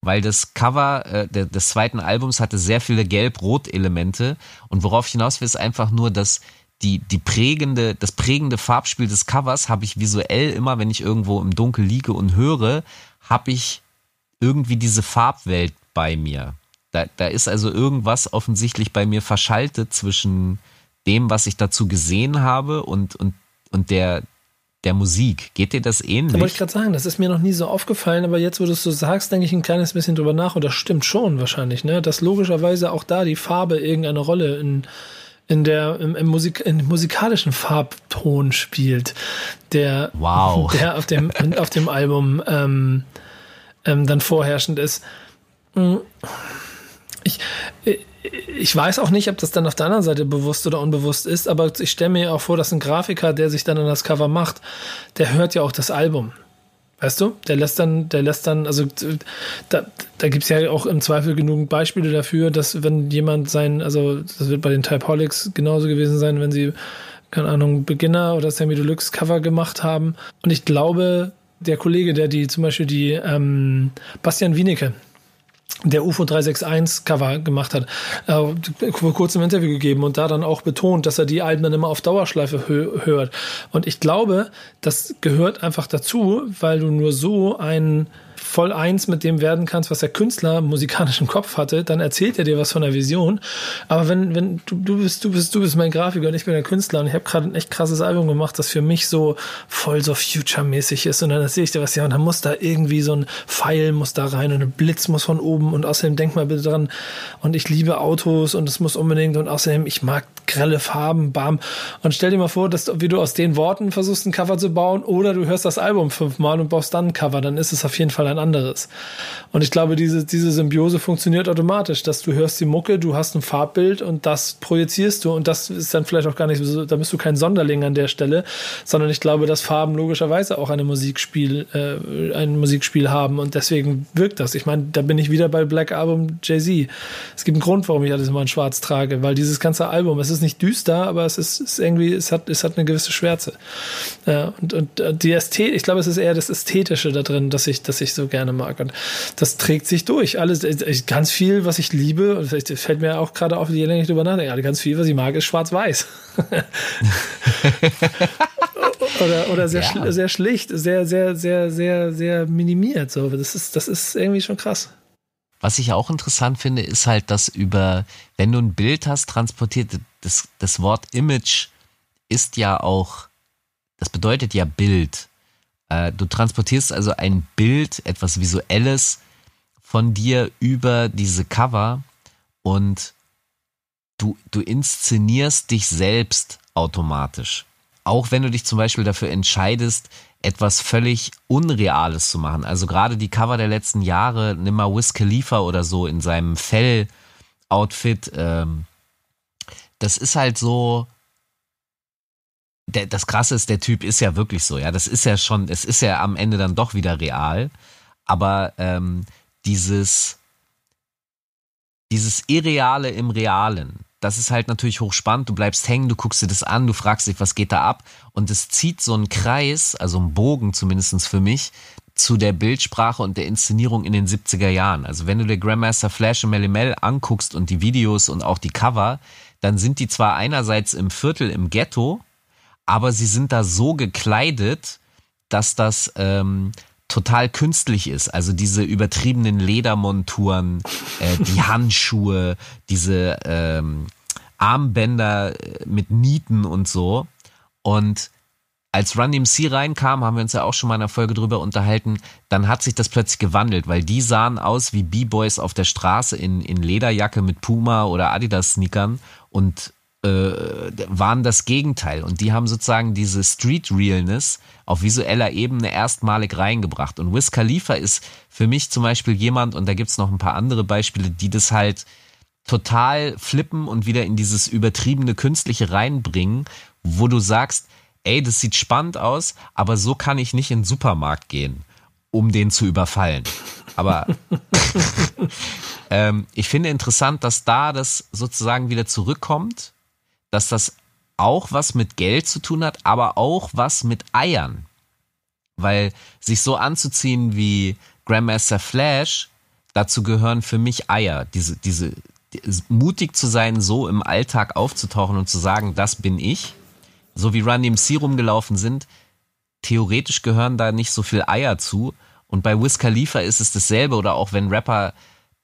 B: Weil das Cover äh, de, des zweiten Albums hatte sehr viele gelb-rot-Elemente und worauf ich hinaus will, ist einfach nur, dass die, die prägende, das prägende Farbspiel des Covers habe ich visuell immer, wenn ich irgendwo im Dunkel liege und höre, habe ich irgendwie diese Farbwelt bei mir. Da, da ist also irgendwas offensichtlich bei mir verschaltet zwischen dem, was ich dazu gesehen habe und, und, und der, der Musik. Geht dir das ähnlich?
C: Da wollte ich gerade sagen, das ist mir noch nie so aufgefallen, aber jetzt, wo du es so sagst, denke ich ein kleines bisschen drüber nach und das stimmt schon wahrscheinlich, ne? Dass logischerweise auch da die Farbe irgendeine Rolle in, in der im, im, Musik, im musikalischen Farbton spielt, der,
B: wow.
C: der auf dem, auf dem Album ähm, ähm, dann vorherrschend ist. Hm. Ich, ich weiß auch nicht, ob das dann auf der anderen Seite bewusst oder unbewusst ist, aber ich stelle mir auch vor, dass ein Grafiker, der sich dann an das Cover macht, der hört ja auch das Album. Weißt du? Der lässt dann, der lässt dann, also da, da gibt es ja auch im Zweifel genug Beispiele dafür, dass wenn jemand sein, also das wird bei den Typeholics genauso gewesen sein, wenn sie, keine Ahnung, Beginner oder Sammy Deluxe Cover gemacht haben. Und ich glaube, der Kollege, der die zum Beispiel die ähm, Bastian Wienecke, der UFO 361 Cover gemacht hat, äh, vor kurzem Interview gegeben und da dann auch betont, dass er die Alben dann immer auf Dauerschleife hö hört. Und ich glaube, das gehört einfach dazu, weil du nur so einen voll eins mit dem werden kannst, was der Künstler musikalisch im Kopf hatte, dann erzählt er dir was von der Vision. Aber wenn, wenn du, du bist, du bist, du bist mein Grafiker und ich bin der Künstler und ich habe gerade ein echt krasses Album gemacht, das für mich so voll so future-mäßig ist und dann erzähle ich dir was, ja, und dann muss da irgendwie so ein Pfeil muss da rein und ein Blitz muss von oben und außerdem denk mal bitte dran und ich liebe Autos und es muss unbedingt und außerdem ich mag grelle Farben, bam. Und stell dir mal vor, dass wie du aus den Worten versuchst, ein Cover zu bauen oder du hörst das Album fünfmal und baust dann ein Cover, dann ist es auf jeden Fall ein anderes. Und ich glaube, diese, diese Symbiose funktioniert automatisch, dass du hörst die Mucke, du hast ein Farbbild und das projizierst du und das ist dann vielleicht auch gar nicht so, da bist du kein Sonderling an der Stelle, sondern ich glaube, dass Farben logischerweise auch eine Musikspiel, äh, ein Musikspiel haben und deswegen wirkt das. Ich meine, da bin ich wieder bei Black Album Jay-Z. Es gibt einen Grund, warum ich alles mal in schwarz trage, weil dieses ganze Album, es ist nicht düster, aber es ist, ist irgendwie, es hat, es hat eine gewisse Schwärze. Ja, und, und äh, die Ästhetik, ich glaube, es ist eher das Ästhetische da drin, dass ich, dass ich so gerne mag. Und das trägt sich durch. Alles, äh, ganz viel, was ich liebe, und vielleicht fällt mir auch gerade auf, je länger ich drüber nachdenke, ganz viel, was ich mag, ist schwarz-weiß. oder oder sehr, ja. sehr schlicht, sehr, sehr, sehr, sehr, sehr minimiert. So, das ist, das ist irgendwie schon krass.
B: Was ich auch interessant finde, ist halt, dass über, wenn du ein Bild hast, transportiert das, das Wort Image ist ja auch, das bedeutet ja Bild. Äh, du transportierst also ein Bild, etwas Visuelles von dir über diese Cover und du, du inszenierst dich selbst automatisch. Auch wenn du dich zum Beispiel dafür entscheidest, etwas völlig Unreales zu machen. Also gerade die Cover der letzten Jahre, nimm mal Wiz Khalifa oder so in seinem Fell-Outfit, ähm, das ist halt so, der, das Krasse ist, der Typ ist ja wirklich so, ja. Das ist ja schon, es ist ja am Ende dann doch wieder real. Aber ähm, dieses, dieses Irreale im Realen, das ist halt natürlich hochspannend. Du bleibst hängen, du guckst dir das an, du fragst dich, was geht da ab? Und es zieht so einen Kreis, also einen Bogen zumindest für mich, zu der Bildsprache und der Inszenierung in den 70er Jahren. Also wenn du dir Grandmaster Flash und Melly Mel anguckst und die Videos und auch die Cover, dann sind die zwar einerseits im Viertel im Ghetto, aber sie sind da so gekleidet, dass das ähm, total künstlich ist. Also diese übertriebenen Ledermonturen, äh, die Handschuhe, diese ähm, Armbänder äh, mit Nieten und so. Und als Run DMC reinkam, haben wir uns ja auch schon mal in einer Folge drüber unterhalten, dann hat sich das plötzlich gewandelt, weil die sahen aus wie B-Boys auf der Straße in, in Lederjacke mit Puma oder Adidas-Sneakern und äh, waren das Gegenteil. Und die haben sozusagen diese Street Realness auf visueller Ebene erstmalig reingebracht. Und Wiz Khalifa ist für mich zum Beispiel jemand, und da gibt's noch ein paar andere Beispiele, die das halt total flippen und wieder in dieses übertriebene Künstliche reinbringen, wo du sagst, ey, das sieht spannend aus, aber so kann ich nicht in den Supermarkt gehen, um den zu überfallen. Aber Ähm, ich finde interessant, dass da das sozusagen wieder zurückkommt, dass das auch was mit Geld zu tun hat, aber auch was mit Eiern. Weil sich so anzuziehen wie Grandmaster Flash, dazu gehören für mich Eier. Diese, diese, die, mutig zu sein, so im Alltag aufzutauchen und zu sagen, das bin ich. So wie Run DMC rumgelaufen sind, theoretisch gehören da nicht so viel Eier zu. Und bei Wiz Khalifa ist es dasselbe oder auch wenn Rapper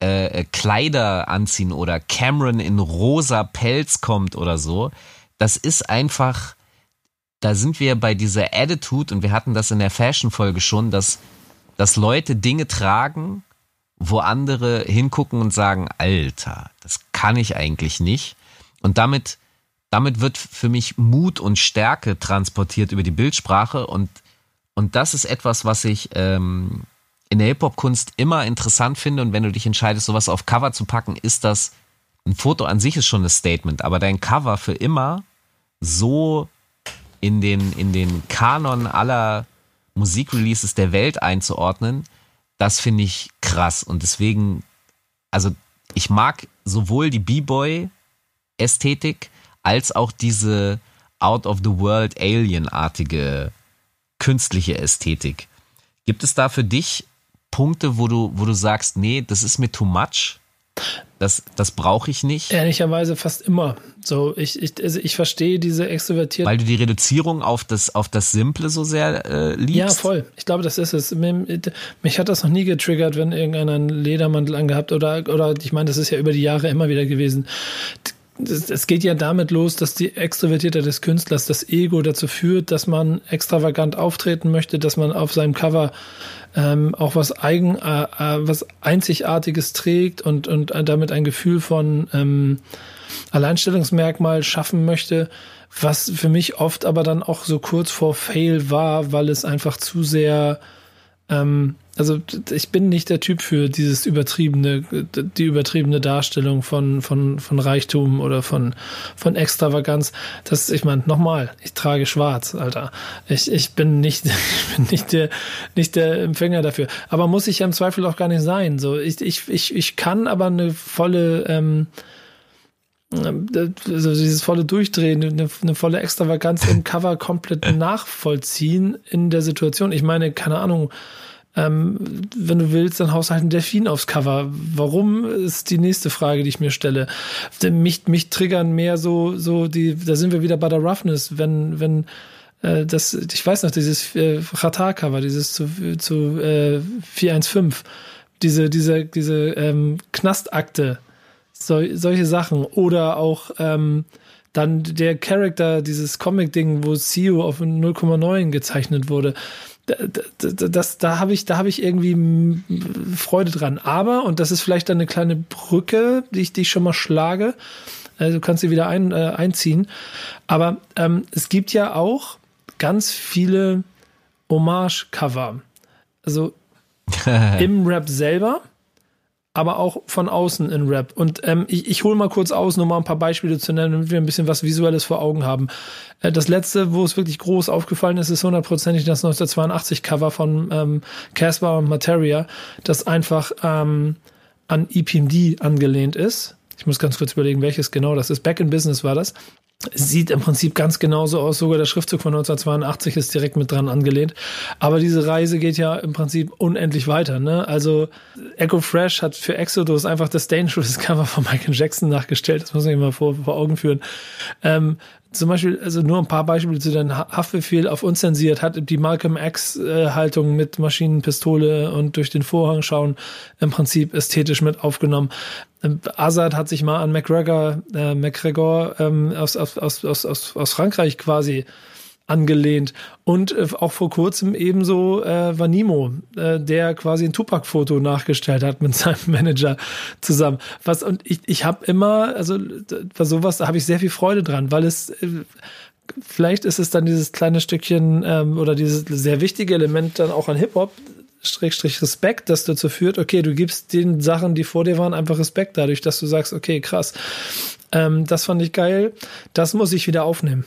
B: äh, Kleider anziehen oder Cameron in rosa Pelz kommt oder so. Das ist einfach, da sind wir bei dieser Attitude und wir hatten das in der Fashion-Folge schon, dass, dass Leute Dinge tragen, wo andere hingucken und sagen, Alter, das kann ich eigentlich nicht. Und damit, damit wird für mich Mut und Stärke transportiert über die Bildsprache und, und das ist etwas, was ich ähm, in der Hip-Hop-Kunst immer interessant finde und wenn du dich entscheidest, sowas auf Cover zu packen, ist das, ein Foto an sich ist schon ein Statement, aber dein Cover für immer so in den, in den Kanon aller Musikreleases der Welt einzuordnen, das finde ich krass und deswegen, also ich mag sowohl die B-Boy-Ästhetik als auch diese Out-of-the-World Alien-artige künstliche Ästhetik. Gibt es da für dich Punkte, wo du, wo du sagst, nee, das ist mir too much? Das, das brauche ich nicht.
C: Ehrlicherweise fast immer. So, ich, ich, also ich verstehe diese extrovertierte.
B: Weil du die Reduzierung auf das, auf das Simple so sehr äh, liebst.
C: Ja, voll. Ich glaube, das ist es. Mich, mich hat das noch nie getriggert, wenn irgendeiner einen Ledermantel angehabt oder, oder ich meine, das ist ja über die Jahre immer wieder gewesen es geht ja damit los, dass die Extrovertierte des Künstlers das Ego dazu führt, dass man extravagant auftreten möchte, dass man auf seinem Cover ähm, auch was eigen, äh, äh, was einzigartiges trägt und und damit ein Gefühl von ähm, Alleinstellungsmerkmal schaffen möchte, was für mich oft aber dann auch so kurz vor Fail war, weil es einfach zu sehr ähm, also ich bin nicht der Typ für dieses übertriebene, die übertriebene Darstellung von, von, von Reichtum oder von, von Extravaganz. Das, ich meine, nochmal, ich trage schwarz, Alter. Ich, ich bin nicht, ich bin nicht der, nicht der Empfänger dafür. Aber muss ich ja im Zweifel auch gar nicht sein. So, ich, ich, ich, ich kann aber eine volle, ähm, also dieses volle Durchdrehen, eine, eine volle Extravaganz im Cover komplett nachvollziehen in der Situation. Ich meine, keine Ahnung, ähm, wenn du willst, dann haust halt ein Delfin aufs Cover. Warum ist die nächste Frage, die ich mir stelle. Mich, mich triggern mehr so, so die, da sind wir wieder bei der Roughness, wenn, wenn, äh, das, ich weiß noch, dieses äh, Ratar-Cover, dieses zu, zu äh, 415, diese, diese, diese ähm, Knastakte, so, solche Sachen. Oder auch ähm, dann der Charakter, dieses Comic-Ding, wo CEO auf 0,9 gezeichnet wurde das, das, da habe ich, da habe ich irgendwie Freude dran. Aber, und das ist vielleicht eine kleine Brücke, die ich, die ich schon mal schlage, also du kannst sie wieder ein, äh, einziehen. Aber ähm, es gibt ja auch ganz viele Hommage-Cover. Also im Rap selber aber auch von außen in Rap. Und ähm, ich, ich hole mal kurz aus, nur mal ein paar Beispiele zu nennen, damit wir ein bisschen was Visuelles vor Augen haben. Äh, das letzte, wo es wirklich groß aufgefallen ist, ist hundertprozentig das 1982-Cover von ähm, Casper und Materia, das einfach ähm, an EPMD angelehnt ist. Ich muss ganz kurz überlegen, welches genau das ist. Back in Business war das sieht im Prinzip ganz genauso aus. Sogar der Schriftzug von 1982 ist direkt mit dran angelehnt. Aber diese Reise geht ja im Prinzip unendlich weiter. Ne? Also Echo Fresh hat für Exodus einfach das Dangerous Cover von Michael Jackson nachgestellt. Das muss man sich mal vor, vor Augen führen. Ähm, zum Beispiel, also nur ein paar Beispiele zu den Haftbefehl auf unzensiert hat die Malcolm X äh, mit Maschinenpistole und durch den Vorhang schauen im Prinzip ästhetisch mit aufgenommen. Ähm, Azad hat sich mal an McGregor, äh, McGregor ähm, aus, aus, aus, aus, aus Frankreich quasi angelehnt. Und äh, auch vor kurzem ebenso äh, Vanimo, äh, der quasi ein Tupac-Foto nachgestellt hat mit seinem Manager zusammen. Was und ich, ich habe immer, also bei sowas habe ich sehr viel Freude dran, weil es äh, vielleicht ist es dann dieses kleine Stückchen ähm, oder dieses sehr wichtige Element dann auch an Hip-Hop, Schrägstrich Respekt, das dazu führt, okay, du gibst den Sachen, die vor dir waren, einfach Respekt dadurch, dass du sagst, okay, krass, ähm, das fand ich geil, das muss ich wieder aufnehmen.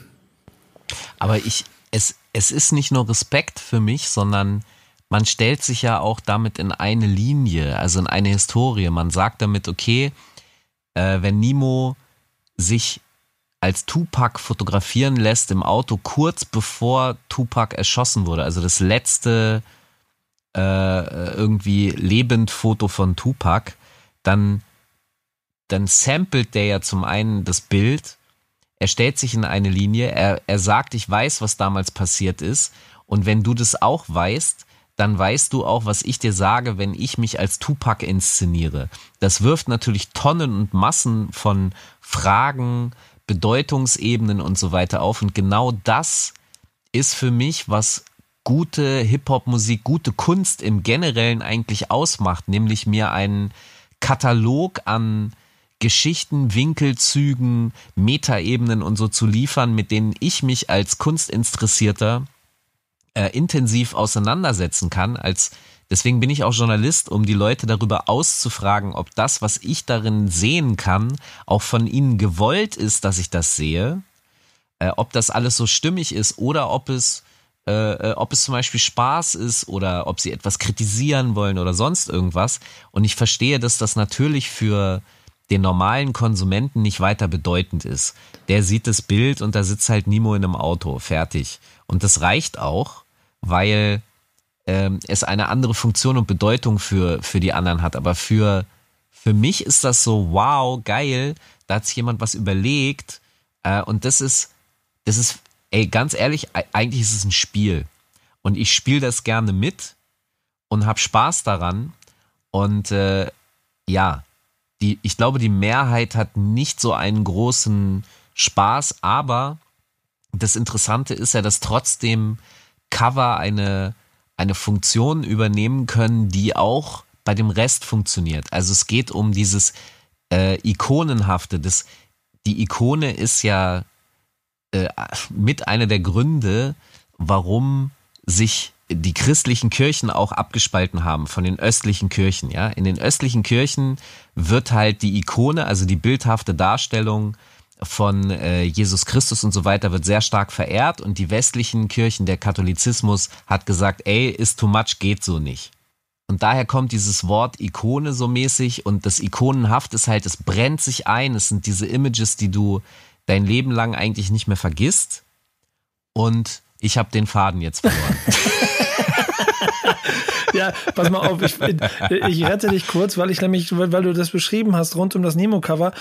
B: Aber ich, es, es ist nicht nur Respekt für mich, sondern man stellt sich ja auch damit in eine Linie, also in eine Historie. Man sagt damit, okay, äh, wenn Nemo sich als Tupac fotografieren lässt im Auto kurz bevor Tupac erschossen wurde, also das letzte äh, irgendwie Lebendfoto von Tupac, dann, dann samplet der ja zum einen das Bild, er stellt sich in eine Linie, er, er sagt, ich weiß, was damals passiert ist und wenn du das auch weißt, dann weißt du auch, was ich dir sage, wenn ich mich als Tupac inszeniere. Das wirft natürlich Tonnen und Massen von Fragen, Bedeutungsebenen und so weiter auf. Und genau das ist für mich, was gute Hip-Hop-Musik, gute Kunst im Generellen eigentlich ausmacht, nämlich mir einen Katalog an Geschichten, Winkelzügen, Metaebenen und so zu liefern, mit denen ich mich als Kunstinteressierter äh, intensiv auseinandersetzen kann. Als deswegen bin ich auch Journalist, um die Leute darüber auszufragen, ob das, was ich darin sehen kann, auch von ihnen gewollt ist, dass ich das sehe, äh, ob das alles so stimmig ist oder ob es äh, äh ob es zum Beispiel Spaß ist oder ob sie etwas kritisieren wollen oder sonst irgendwas. Und ich verstehe, dass das natürlich für den normalen Konsumenten nicht weiter bedeutend ist. Der sieht das Bild und da sitzt halt Nimo in einem Auto, fertig. Und das reicht auch weil ähm, es eine andere Funktion und Bedeutung für, für die anderen hat. Aber für, für mich ist das so, wow, geil, da hat sich jemand was überlegt. Äh, und das ist, das ist, ey, ganz ehrlich, eigentlich ist es ein Spiel. Und ich spiele das gerne mit und habe Spaß daran. Und äh, ja, die, ich glaube, die Mehrheit hat nicht so einen großen Spaß, aber das Interessante ist ja, dass trotzdem Cover eine, eine Funktion übernehmen können, die auch bei dem Rest funktioniert. Also es geht um dieses äh, Ikonenhafte. Das, die Ikone ist ja äh, mit einer der Gründe, warum sich die christlichen Kirchen auch abgespalten haben von den östlichen Kirchen. Ja, in den östlichen Kirchen wird halt die Ikone, also die bildhafte Darstellung von äh, Jesus Christus und so weiter wird sehr stark verehrt und die westlichen Kirchen, der Katholizismus hat gesagt, ey, ist too much, geht so nicht. Und daher kommt dieses Wort Ikone so mäßig und das Ikonenhaft ist halt, es brennt sich ein, es sind diese Images, die du dein Leben lang eigentlich nicht mehr vergisst und ich habe den Faden jetzt verloren.
C: ja, pass mal auf, ich, ich rette dich kurz, weil ich nämlich, weil du das beschrieben hast rund um das Nemo-Cover.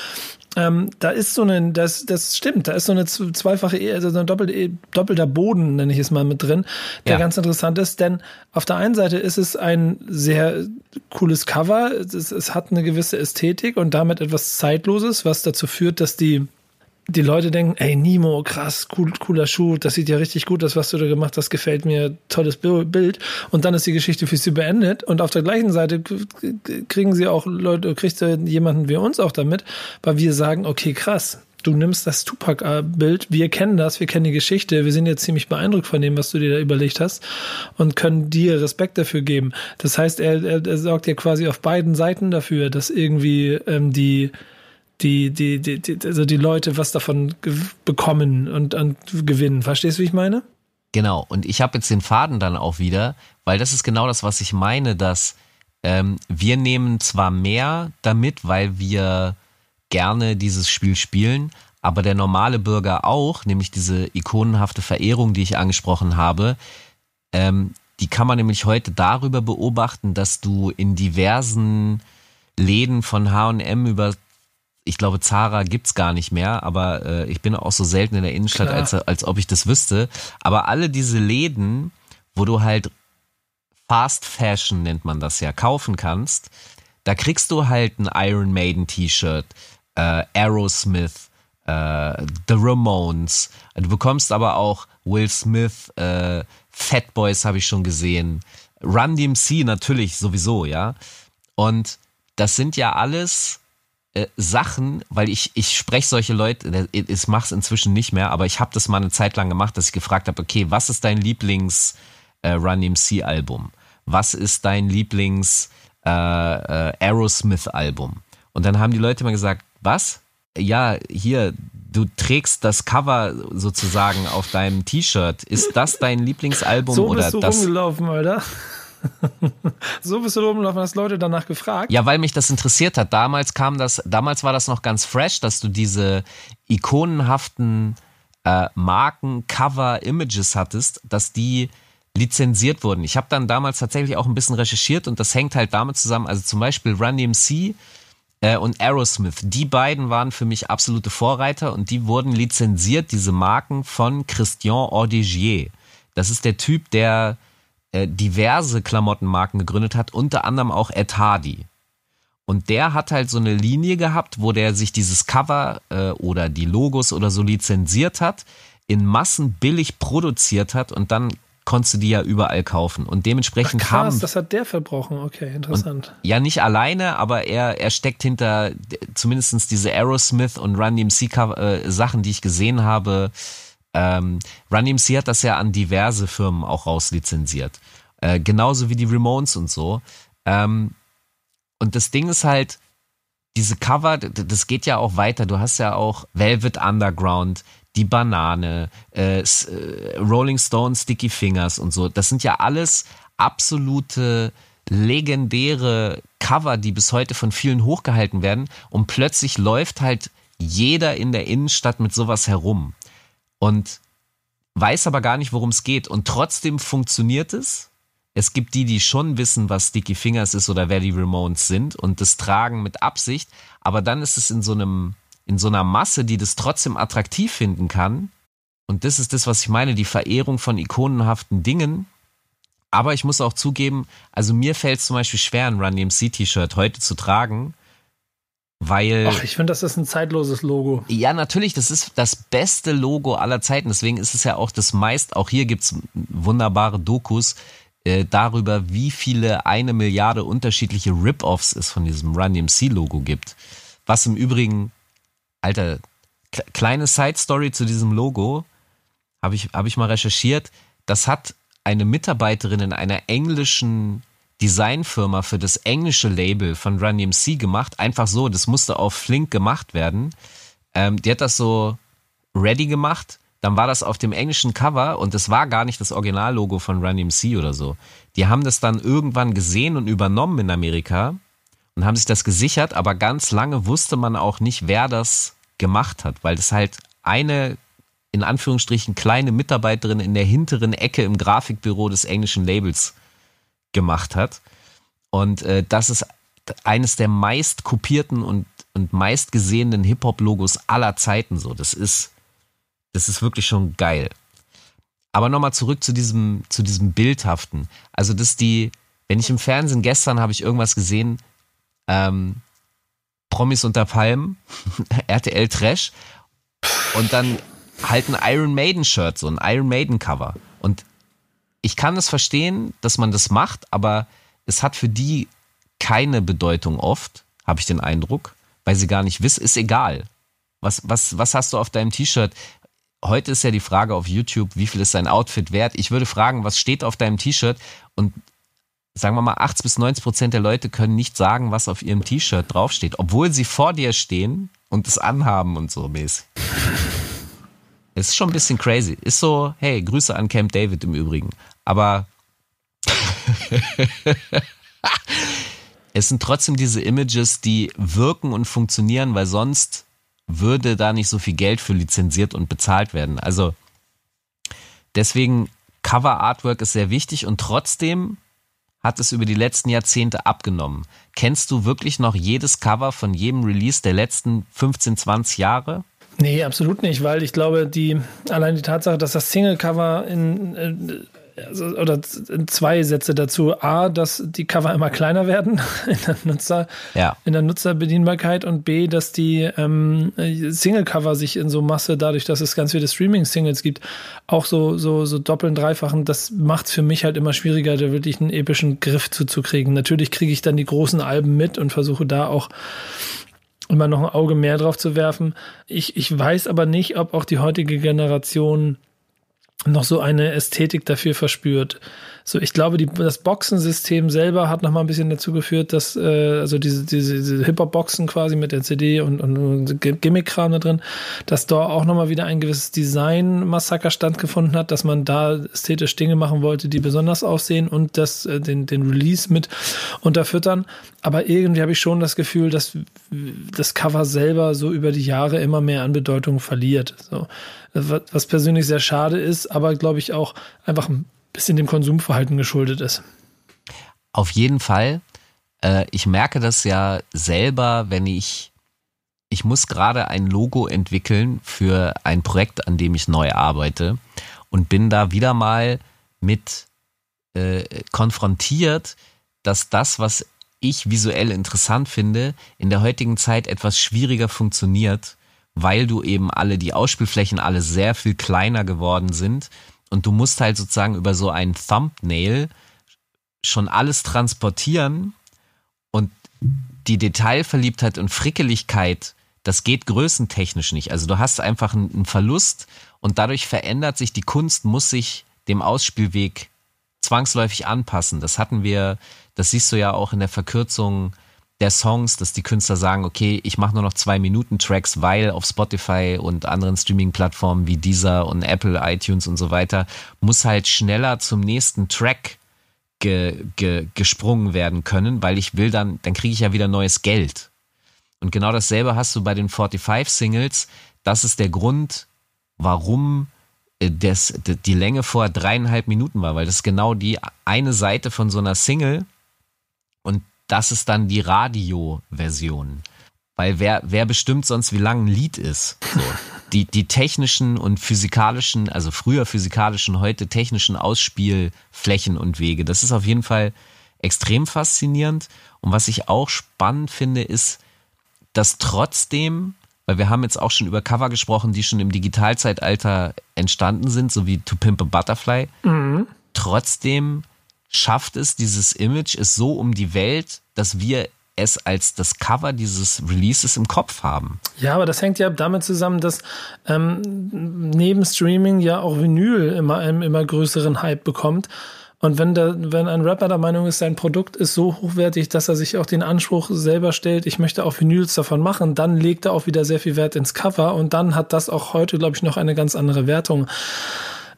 C: Ähm, da ist so eine, das, das stimmt, da ist so eine zweifache, e, also so ein doppelt, e, doppelter Boden, nenne ich es mal mit drin, der ja. ganz interessant ist, denn auf der einen Seite ist es ein sehr cooles Cover, es, es hat eine gewisse Ästhetik und damit etwas Zeitloses, was dazu führt, dass die die Leute denken, ey, Nemo, krass, cool, cooler Schuh, das sieht ja richtig gut aus, was du da gemacht hast, gefällt mir, tolles Bild. Und dann ist die Geschichte für sie beendet. Und auf der gleichen Seite kriegen sie auch Leute, kriegst du jemanden wie uns auch damit, weil wir sagen, okay, krass, du nimmst das Tupac-Bild, wir kennen das, wir kennen die Geschichte, wir sind jetzt ziemlich beeindruckt von dem, was du dir da überlegt hast und können dir Respekt dafür geben. Das heißt, er, er, er sorgt ja quasi auf beiden Seiten dafür, dass irgendwie ähm, die die, die, die, die, also die Leute was davon bekommen und, und gewinnen. Verstehst du, wie ich meine?
B: Genau, und ich habe jetzt den Faden dann auch wieder, weil das ist genau das, was ich meine, dass ähm, wir nehmen zwar mehr damit, weil wir gerne dieses Spiel spielen, aber der normale Bürger auch, nämlich diese ikonenhafte Verehrung, die ich angesprochen habe, ähm, die kann man nämlich heute darüber beobachten, dass du in diversen Läden von H&M über ich glaube, Zara gibt's gar nicht mehr, aber äh, ich bin auch so selten in der Innenstadt, als, als ob ich das wüsste. Aber alle diese Läden, wo du halt Fast Fashion nennt man das ja, kaufen kannst, da kriegst du halt ein Iron Maiden T-Shirt, äh, Aerosmith, äh, The Ramones. Du bekommst aber auch Will Smith, äh, Fat Boys habe ich schon gesehen, Run DMC natürlich sowieso, ja. Und das sind ja alles äh, Sachen, weil ich, ich spreche solche Leute, ich mache es inzwischen nicht mehr, aber ich habe das mal eine Zeit lang gemacht, dass ich gefragt habe, okay, was ist dein Lieblings äh, Run DMC Album? Was ist dein Lieblings äh, äh, Aerosmith Album? Und dann haben die Leute mal gesagt, was? Ja, hier, du trägst das Cover sozusagen auf deinem T-Shirt. Ist das dein Lieblingsalbum
C: so
B: oder
C: bist du
B: das?
C: rumgelaufen, Alter. So bist du rumgelaufen, hast Leute danach gefragt?
B: Ja, weil mich das interessiert hat. Damals kam das, damals war das noch ganz fresh, dass du diese ikonenhaften äh, Marken, Cover, Images hattest, dass die lizenziert wurden. Ich habe dann damals tatsächlich auch ein bisschen recherchiert und das hängt halt damit zusammen, also zum Beispiel Run DMC äh, und Aerosmith, die beiden waren für mich absolute Vorreiter und die wurden lizenziert, diese Marken von Christian Audigier. Das ist der Typ, der äh, diverse Klamottenmarken gegründet hat, unter anderem auch Ed Hardy. Und der hat halt so eine Linie gehabt, wo der sich dieses Cover äh, oder die Logos oder so lizenziert hat, in Massen billig produziert hat und dann konntest du die ja überall kaufen. Und dementsprechend
C: Ach, krass,
B: haben.
C: das hat der verbrochen. Okay, interessant.
B: Ja, nicht alleine, aber er, er steckt hinter zumindestens diese Aerosmith und Run DMC äh, Sachen, die ich gesehen habe. Ähm, Run DMC hat das ja an diverse Firmen auch rauslizenziert. Äh, genauso wie die Ramones und so. Ähm, und das Ding ist halt, diese Cover, das geht ja auch weiter. Du hast ja auch Velvet Underground, die Banane, äh, äh, Rolling Stone, Sticky Fingers und so. Das sind ja alles absolute legendäre Cover, die bis heute von vielen hochgehalten werden. Und plötzlich läuft halt jeder in der Innenstadt mit sowas herum und weiß aber gar nicht, worum es geht. Und trotzdem funktioniert es. Es gibt die, die schon wissen, was Sticky Fingers ist oder wer die Ramones sind und das tragen mit Absicht. Aber dann ist es in so einem in so einer Masse, die das trotzdem attraktiv finden kann. Und das ist das, was ich meine, die Verehrung von ikonenhaften Dingen. Aber ich muss auch zugeben, also mir fällt es zum Beispiel schwer, ein Run DMC T-Shirt heute zu tragen, weil.
C: Ach, ich finde, das ist ein zeitloses Logo.
B: Ja, natürlich, das ist das beste Logo aller Zeiten. Deswegen ist es ja auch das meist, auch hier gibt's wunderbare Dokus äh, darüber, wie viele eine Milliarde unterschiedliche Rip-Offs es von diesem Run DMC Logo gibt. Was im Übrigen Alter, kleine Side-Story zu diesem Logo, habe ich, hab ich mal recherchiert. Das hat eine Mitarbeiterin in einer englischen Designfirma für das englische Label von Run DMC gemacht. Einfach so, das musste auf Flink gemacht werden. Ähm, die hat das so ready gemacht. Dann war das auf dem englischen Cover und das war gar nicht das Originallogo von Run DMC oder so. Die haben das dann irgendwann gesehen und übernommen in Amerika und haben sich das gesichert, aber ganz lange wusste man auch nicht, wer das gemacht hat, weil das halt eine in Anführungsstrichen kleine Mitarbeiterin in der hinteren Ecke im Grafikbüro des englischen Labels gemacht hat. Und äh, das ist eines der meist kopierten und, und meist gesehenen Hip-Hop-Logos aller Zeiten so. Das ist, das ist wirklich schon geil. Aber nochmal zurück zu diesem, zu diesem Bildhaften. Also, das die, wenn ich im Fernsehen gestern habe ich irgendwas gesehen, ähm, Promis unter Palmen, RTL Trash und dann halt ein Iron Maiden Shirt, so ein Iron Maiden Cover. Und ich kann es verstehen, dass man das macht, aber es hat für die keine Bedeutung oft, habe ich den Eindruck, weil sie gar nicht wissen, ist egal. Was, was, was hast du auf deinem T-Shirt? Heute ist ja die Frage auf YouTube, wie viel ist dein Outfit wert? Ich würde fragen, was steht auf deinem T-Shirt? Und sagen wir mal, 80 bis 90 Prozent der Leute können nicht sagen, was auf ihrem T-Shirt draufsteht, obwohl sie vor dir stehen und es anhaben und so mäßig. Es ist schon ein bisschen crazy. Ist so, hey, Grüße an Camp David im Übrigen. Aber es sind trotzdem diese Images, die wirken und funktionieren, weil sonst würde da nicht so viel Geld für lizenziert und bezahlt werden. Also deswegen Cover Artwork ist sehr wichtig und trotzdem hat es über die letzten Jahrzehnte abgenommen. Kennst du wirklich noch jedes Cover von jedem Release der letzten 15, 20 Jahre?
C: Nee, absolut nicht, weil ich glaube, die allein die Tatsache, dass das Single-Cover in äh, also, oder zwei Sätze dazu. A, dass die Cover immer kleiner werden in der, Nutzer,
B: ja.
C: in der Nutzerbedienbarkeit und B, dass die ähm, Single-Cover sich in so Masse, dadurch, dass es ganz viele Streaming-Singles gibt, auch so, so, so doppeln, dreifachen, das macht es für mich halt immer schwieriger, da wirklich einen epischen Griff zuzukriegen. Natürlich kriege ich dann die großen Alben mit und versuche da auch immer noch ein Auge mehr drauf zu werfen. Ich, ich weiß aber nicht, ob auch die heutige Generation noch so eine Ästhetik dafür verspürt. So, ich glaube, die, das Boxensystem selber hat noch mal ein bisschen dazu geführt, dass äh, also diese, diese, diese Hip-Hop-Boxen quasi mit der CD und, und, und Gimmick-Kram da drin, dass da auch noch mal wieder ein gewisses Design-Massaker stattgefunden hat, dass man da ästhetisch Dinge machen wollte, die besonders aussehen und das äh, den, den Release mit unterfüttern. Aber irgendwie habe ich schon das Gefühl, dass das Cover selber so über die Jahre immer mehr an Bedeutung verliert. So was persönlich sehr schade ist, aber glaube ich auch einfach ein bisschen dem Konsumverhalten geschuldet ist.
B: Auf jeden Fall. Äh, ich merke das ja selber, wenn ich, ich muss gerade ein Logo entwickeln für ein Projekt, an dem ich neu arbeite und bin da wieder mal mit äh, konfrontiert, dass das, was ich visuell interessant finde, in der heutigen Zeit etwas schwieriger funktioniert weil du eben alle, die Ausspielflächen alle sehr viel kleiner geworden sind und du musst halt sozusagen über so ein Thumbnail schon alles transportieren und die Detailverliebtheit und Frickeligkeit, das geht größentechnisch nicht. Also du hast einfach einen Verlust und dadurch verändert sich die Kunst, muss sich dem Ausspielweg zwangsläufig anpassen. Das hatten wir, das siehst du ja auch in der Verkürzung der Songs, dass die Künstler sagen, okay, ich mache nur noch zwei Minuten Tracks, weil auf Spotify und anderen Streaming-Plattformen wie Deezer und Apple, iTunes und so weiter, muss halt schneller zum nächsten Track ge, ge, gesprungen werden können, weil ich will dann, dann kriege ich ja wieder neues Geld. Und genau dasselbe hast du bei den 45 Singles. Das ist der Grund, warum äh, das, die Länge vor dreieinhalb Minuten war, weil das ist genau die eine Seite von so einer Single und das ist dann die Radio-Version. Weil wer, wer bestimmt sonst, wie lang ein Lied ist? So. Die, die technischen und physikalischen, also früher physikalischen, heute technischen Ausspielflächen und Wege, das ist auf jeden Fall extrem faszinierend. Und was ich auch spannend finde, ist, dass trotzdem, weil wir haben jetzt auch schon über Cover gesprochen, die schon im Digitalzeitalter entstanden sind, so wie To Pimp a Butterfly, mhm. trotzdem schafft es, dieses Image ist so um die Welt, dass wir es als das Cover dieses Releases im Kopf haben.
C: Ja, aber das hängt ja damit zusammen, dass ähm, neben Streaming ja auch Vinyl immer einen immer größeren Hype bekommt. Und wenn, der, wenn ein Rapper der Meinung ist, sein Produkt ist so hochwertig, dass er sich auch den Anspruch selber stellt, ich möchte auch Vinyls davon machen, dann legt er auch wieder sehr viel Wert ins Cover und dann hat das auch heute, glaube ich, noch eine ganz andere Wertung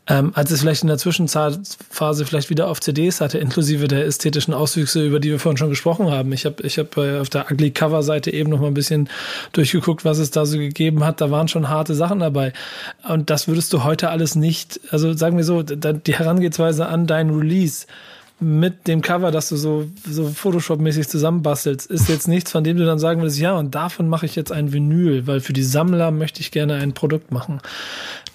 C: ähm, als es vielleicht in der Zwischenphase vielleicht wieder auf CDs hatte, inklusive der ästhetischen Auswüchse, über die wir vorhin schon gesprochen haben. Ich habe ich hab auf der Ugly Cover Seite eben noch mal ein bisschen durchgeguckt, was es da so gegeben hat. Da waren schon harte Sachen dabei. Und das würdest du heute alles nicht, also sagen wir so, die Herangehensweise an dein Release mit dem Cover, das du so, so Photoshop-mäßig zusammenbastelst, ist jetzt nichts, von dem du dann sagen würdest, ja, und davon mache ich jetzt ein Vinyl, weil für die Sammler möchte ich gerne ein Produkt machen.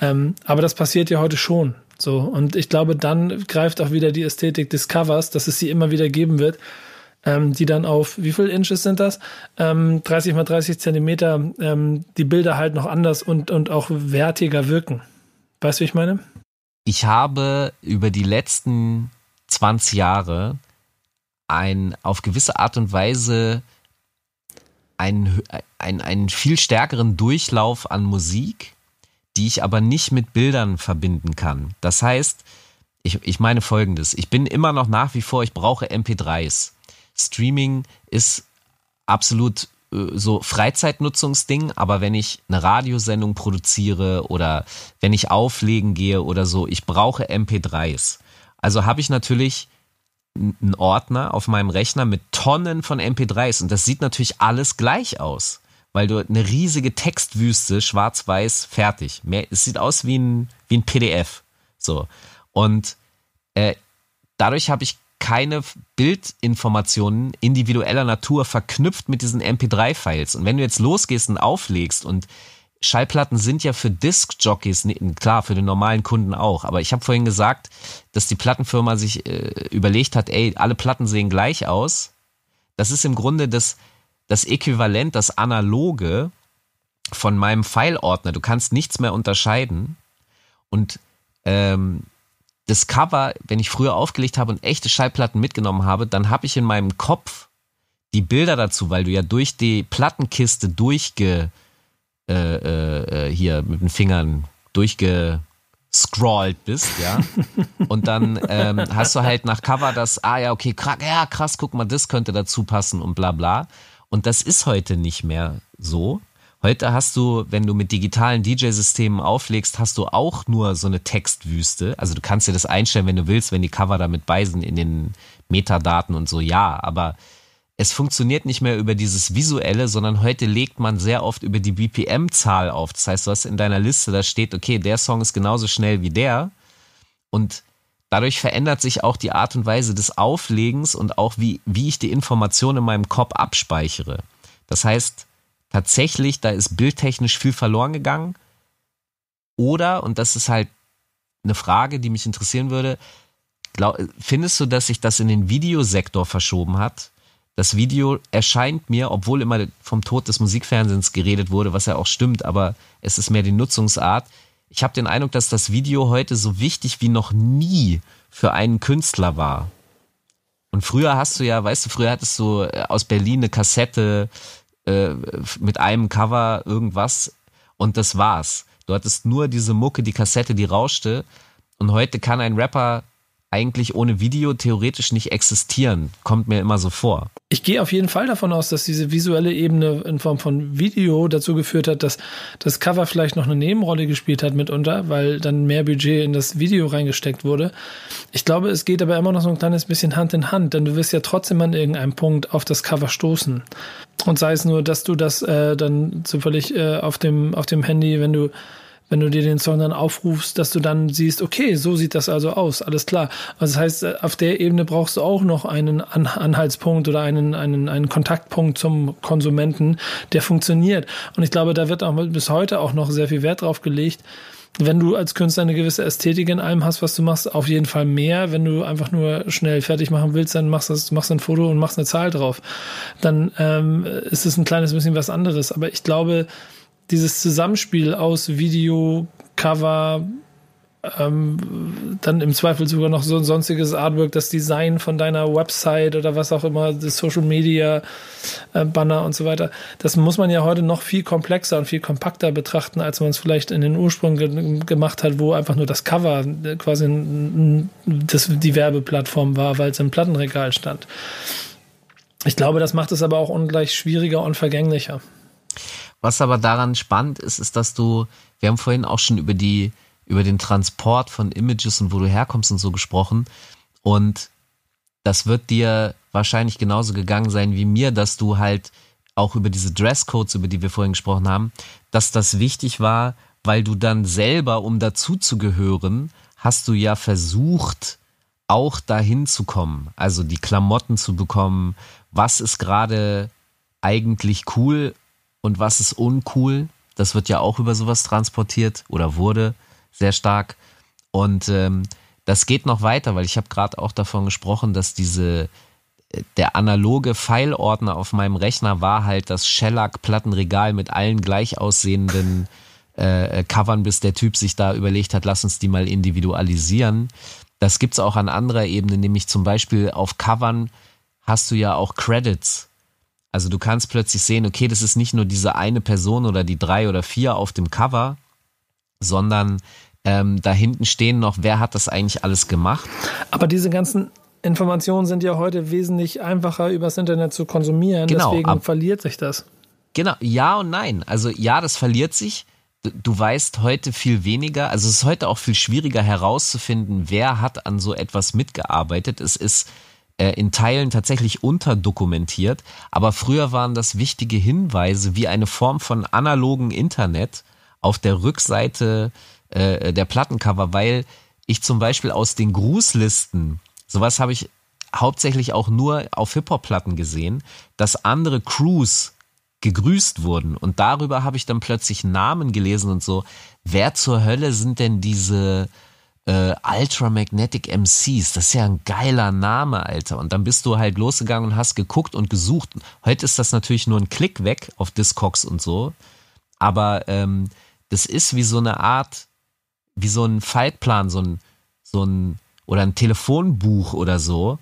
C: Ähm, aber das passiert ja heute schon. So, und ich glaube, dann greift auch wieder die Ästhetik des Covers, dass es sie immer wieder geben wird, ähm, die dann auf, wie viel Inches sind das? Ähm, 30 mal 30 Zentimeter, ähm, die Bilder halt noch anders und, und auch wertiger wirken. Weißt du, wie ich meine?
B: Ich habe über die letzten 20 Jahre ein auf gewisse Art und Weise einen, einen, einen viel stärkeren Durchlauf an Musik, die ich aber nicht mit Bildern verbinden kann. Das heißt, ich, ich meine folgendes, ich bin immer noch nach wie vor, ich brauche MP3s. Streaming ist absolut äh, so Freizeitnutzungsding, aber wenn ich eine Radiosendung produziere oder wenn ich auflegen gehe oder so, ich brauche MP3s. Also habe ich natürlich einen Ordner auf meinem Rechner mit Tonnen von MP3s und das sieht natürlich alles gleich aus, weil du eine riesige Textwüste, schwarz-weiß, fertig. Es sieht aus wie ein, wie ein PDF. So. Und äh, dadurch habe ich keine Bildinformationen individueller Natur verknüpft mit diesen MP3-Files. Und wenn du jetzt losgehst und auflegst und Schallplatten sind ja für Disc-Jockeys, klar, für den normalen Kunden auch. Aber ich habe vorhin gesagt, dass die Plattenfirma sich äh, überlegt hat, ey, alle Platten sehen gleich aus. Das ist im Grunde das, das Äquivalent, das Analoge von meinem File-Ordner. Du kannst nichts mehr unterscheiden. Und ähm, das Cover, wenn ich früher aufgelegt habe und echte Schallplatten mitgenommen habe, dann habe ich in meinem Kopf die Bilder dazu, weil du ja durch die Plattenkiste durchge äh, äh, hier mit den Fingern durchge, scrollt bist, ja. Und dann ähm, hast du halt nach Cover das, ah ja, okay, krass, ja, krass, guck mal, das könnte dazu passen und bla bla. Und das ist heute nicht mehr so. Heute hast du, wenn du mit digitalen DJ-Systemen auflegst, hast du auch nur so eine Textwüste. Also du kannst dir das einstellen, wenn du willst, wenn die Cover damit bei sind in den Metadaten und so, ja. Aber es funktioniert nicht mehr über dieses Visuelle, sondern heute legt man sehr oft über die BPM-Zahl auf. Das heißt, du hast in deiner Liste, da steht, okay, der Song ist genauso schnell wie der. Und dadurch verändert sich auch die Art und Weise des Auflegens und auch wie, wie ich die Information in meinem Kopf abspeichere. Das heißt, tatsächlich, da ist bildtechnisch viel verloren gegangen. Oder, und das ist halt eine Frage, die mich interessieren würde, glaub, findest du, dass sich das in den Videosektor verschoben hat? Das Video erscheint mir, obwohl immer vom Tod des Musikfernsehens geredet wurde, was ja auch stimmt, aber es ist mehr die Nutzungsart. Ich habe den Eindruck, dass das Video heute so wichtig wie noch nie für einen Künstler war. Und früher hast du ja, weißt du, früher hattest du äh, aus Berlin eine Kassette, äh, mit einem Cover irgendwas und das war's. Du hattest nur diese Mucke, die Kassette, die rauschte. Und heute kann ein Rapper eigentlich ohne Video theoretisch nicht existieren. Kommt mir immer so vor.
C: Ich gehe auf jeden Fall davon aus, dass diese visuelle Ebene in Form von Video dazu geführt hat, dass das Cover vielleicht noch eine Nebenrolle gespielt hat mitunter, weil dann mehr Budget in das Video reingesteckt wurde. Ich glaube, es geht aber immer noch so ein kleines bisschen Hand in Hand, denn du wirst ja trotzdem an irgendeinem Punkt auf das Cover stoßen. Und sei es nur, dass du das äh, dann zufällig äh, auf dem auf dem Handy, wenn du wenn du dir den Song dann aufrufst, dass du dann siehst, okay, so sieht das also aus, alles klar. Also das heißt, äh, auf der Ebene brauchst du auch noch einen Anhaltspunkt oder einen, einen, einen Kontaktpunkt zum Konsumenten, der funktioniert. Und ich glaube, da wird auch bis heute auch noch sehr viel Wert drauf gelegt, wenn du als Künstler eine gewisse Ästhetik in allem hast, was du machst, auf jeden Fall mehr. Wenn du einfach nur schnell fertig machen willst, dann machst du machst ein Foto und machst eine Zahl drauf. Dann ähm, ist es ein kleines bisschen was anderes. Aber ich glaube, dieses Zusammenspiel aus Video, Cover, ähm, dann im Zweifel sogar noch so ein sonstiges Artwork, das Design von deiner Website oder was auch immer, das Social Media äh, Banner und so weiter. Das muss man ja heute noch viel komplexer und viel kompakter betrachten, als man es vielleicht in den Ursprung ge gemacht hat, wo einfach nur das Cover quasi das, die Werbeplattform war, weil es im Plattenregal stand. Ich glaube, das macht es aber auch ungleich schwieriger und vergänglicher.
B: Was aber daran spannend ist, ist, dass du, wir haben vorhin auch schon über die, über den Transport von Images und wo du herkommst und so gesprochen. Und das wird dir wahrscheinlich genauso gegangen sein wie mir, dass du halt auch über diese Dresscodes, über die wir vorhin gesprochen haben, dass das wichtig war, weil du dann selber, um dazuzugehören, hast du ja versucht, auch dahin zu kommen. Also die Klamotten zu bekommen. Was ist gerade eigentlich cool und was ist uncool. Das wird ja auch über sowas transportiert oder wurde sehr stark. Und ähm, das geht noch weiter, weil ich habe gerade auch davon gesprochen, dass diese äh, der analoge Pfeilordner auf meinem Rechner war halt das Shellac-Plattenregal mit allen gleich aussehenden äh, äh, Covern, bis der Typ sich da überlegt hat, lass uns die mal individualisieren. Das gibt's auch an anderer Ebene, nämlich zum Beispiel auf Covern hast du ja auch Credits. Also du kannst plötzlich sehen, okay, das ist nicht nur diese eine Person oder die drei oder vier auf dem Cover, sondern ähm, da hinten stehen noch, wer hat das eigentlich alles gemacht.
C: Aber diese ganzen Informationen sind ja heute wesentlich einfacher übers Internet zu konsumieren, genau, deswegen ab, verliert sich das.
B: Genau, ja und nein. Also ja, das verliert sich. Du weißt heute viel weniger, also es ist heute auch viel schwieriger herauszufinden, wer hat an so etwas mitgearbeitet. Es ist äh, in Teilen tatsächlich unterdokumentiert, aber früher waren das wichtige Hinweise wie eine Form von analogen Internet auf der Rückseite äh, der Plattencover, weil ich zum Beispiel aus den Grußlisten, sowas habe ich hauptsächlich auch nur auf Hip-Hop-Platten gesehen, dass andere Crews gegrüßt wurden. Und darüber habe ich dann plötzlich Namen gelesen und so. Wer zur Hölle sind denn diese äh, Ultramagnetic MCs, das ist ja ein geiler Name, Alter. Und dann bist du halt losgegangen und hast geguckt und gesucht. Heute ist das natürlich nur ein Klick weg auf Discogs und so. Aber ähm, das ist wie so eine Art, wie so ein Faltplan, so ein, so ein, oder ein Telefonbuch oder so.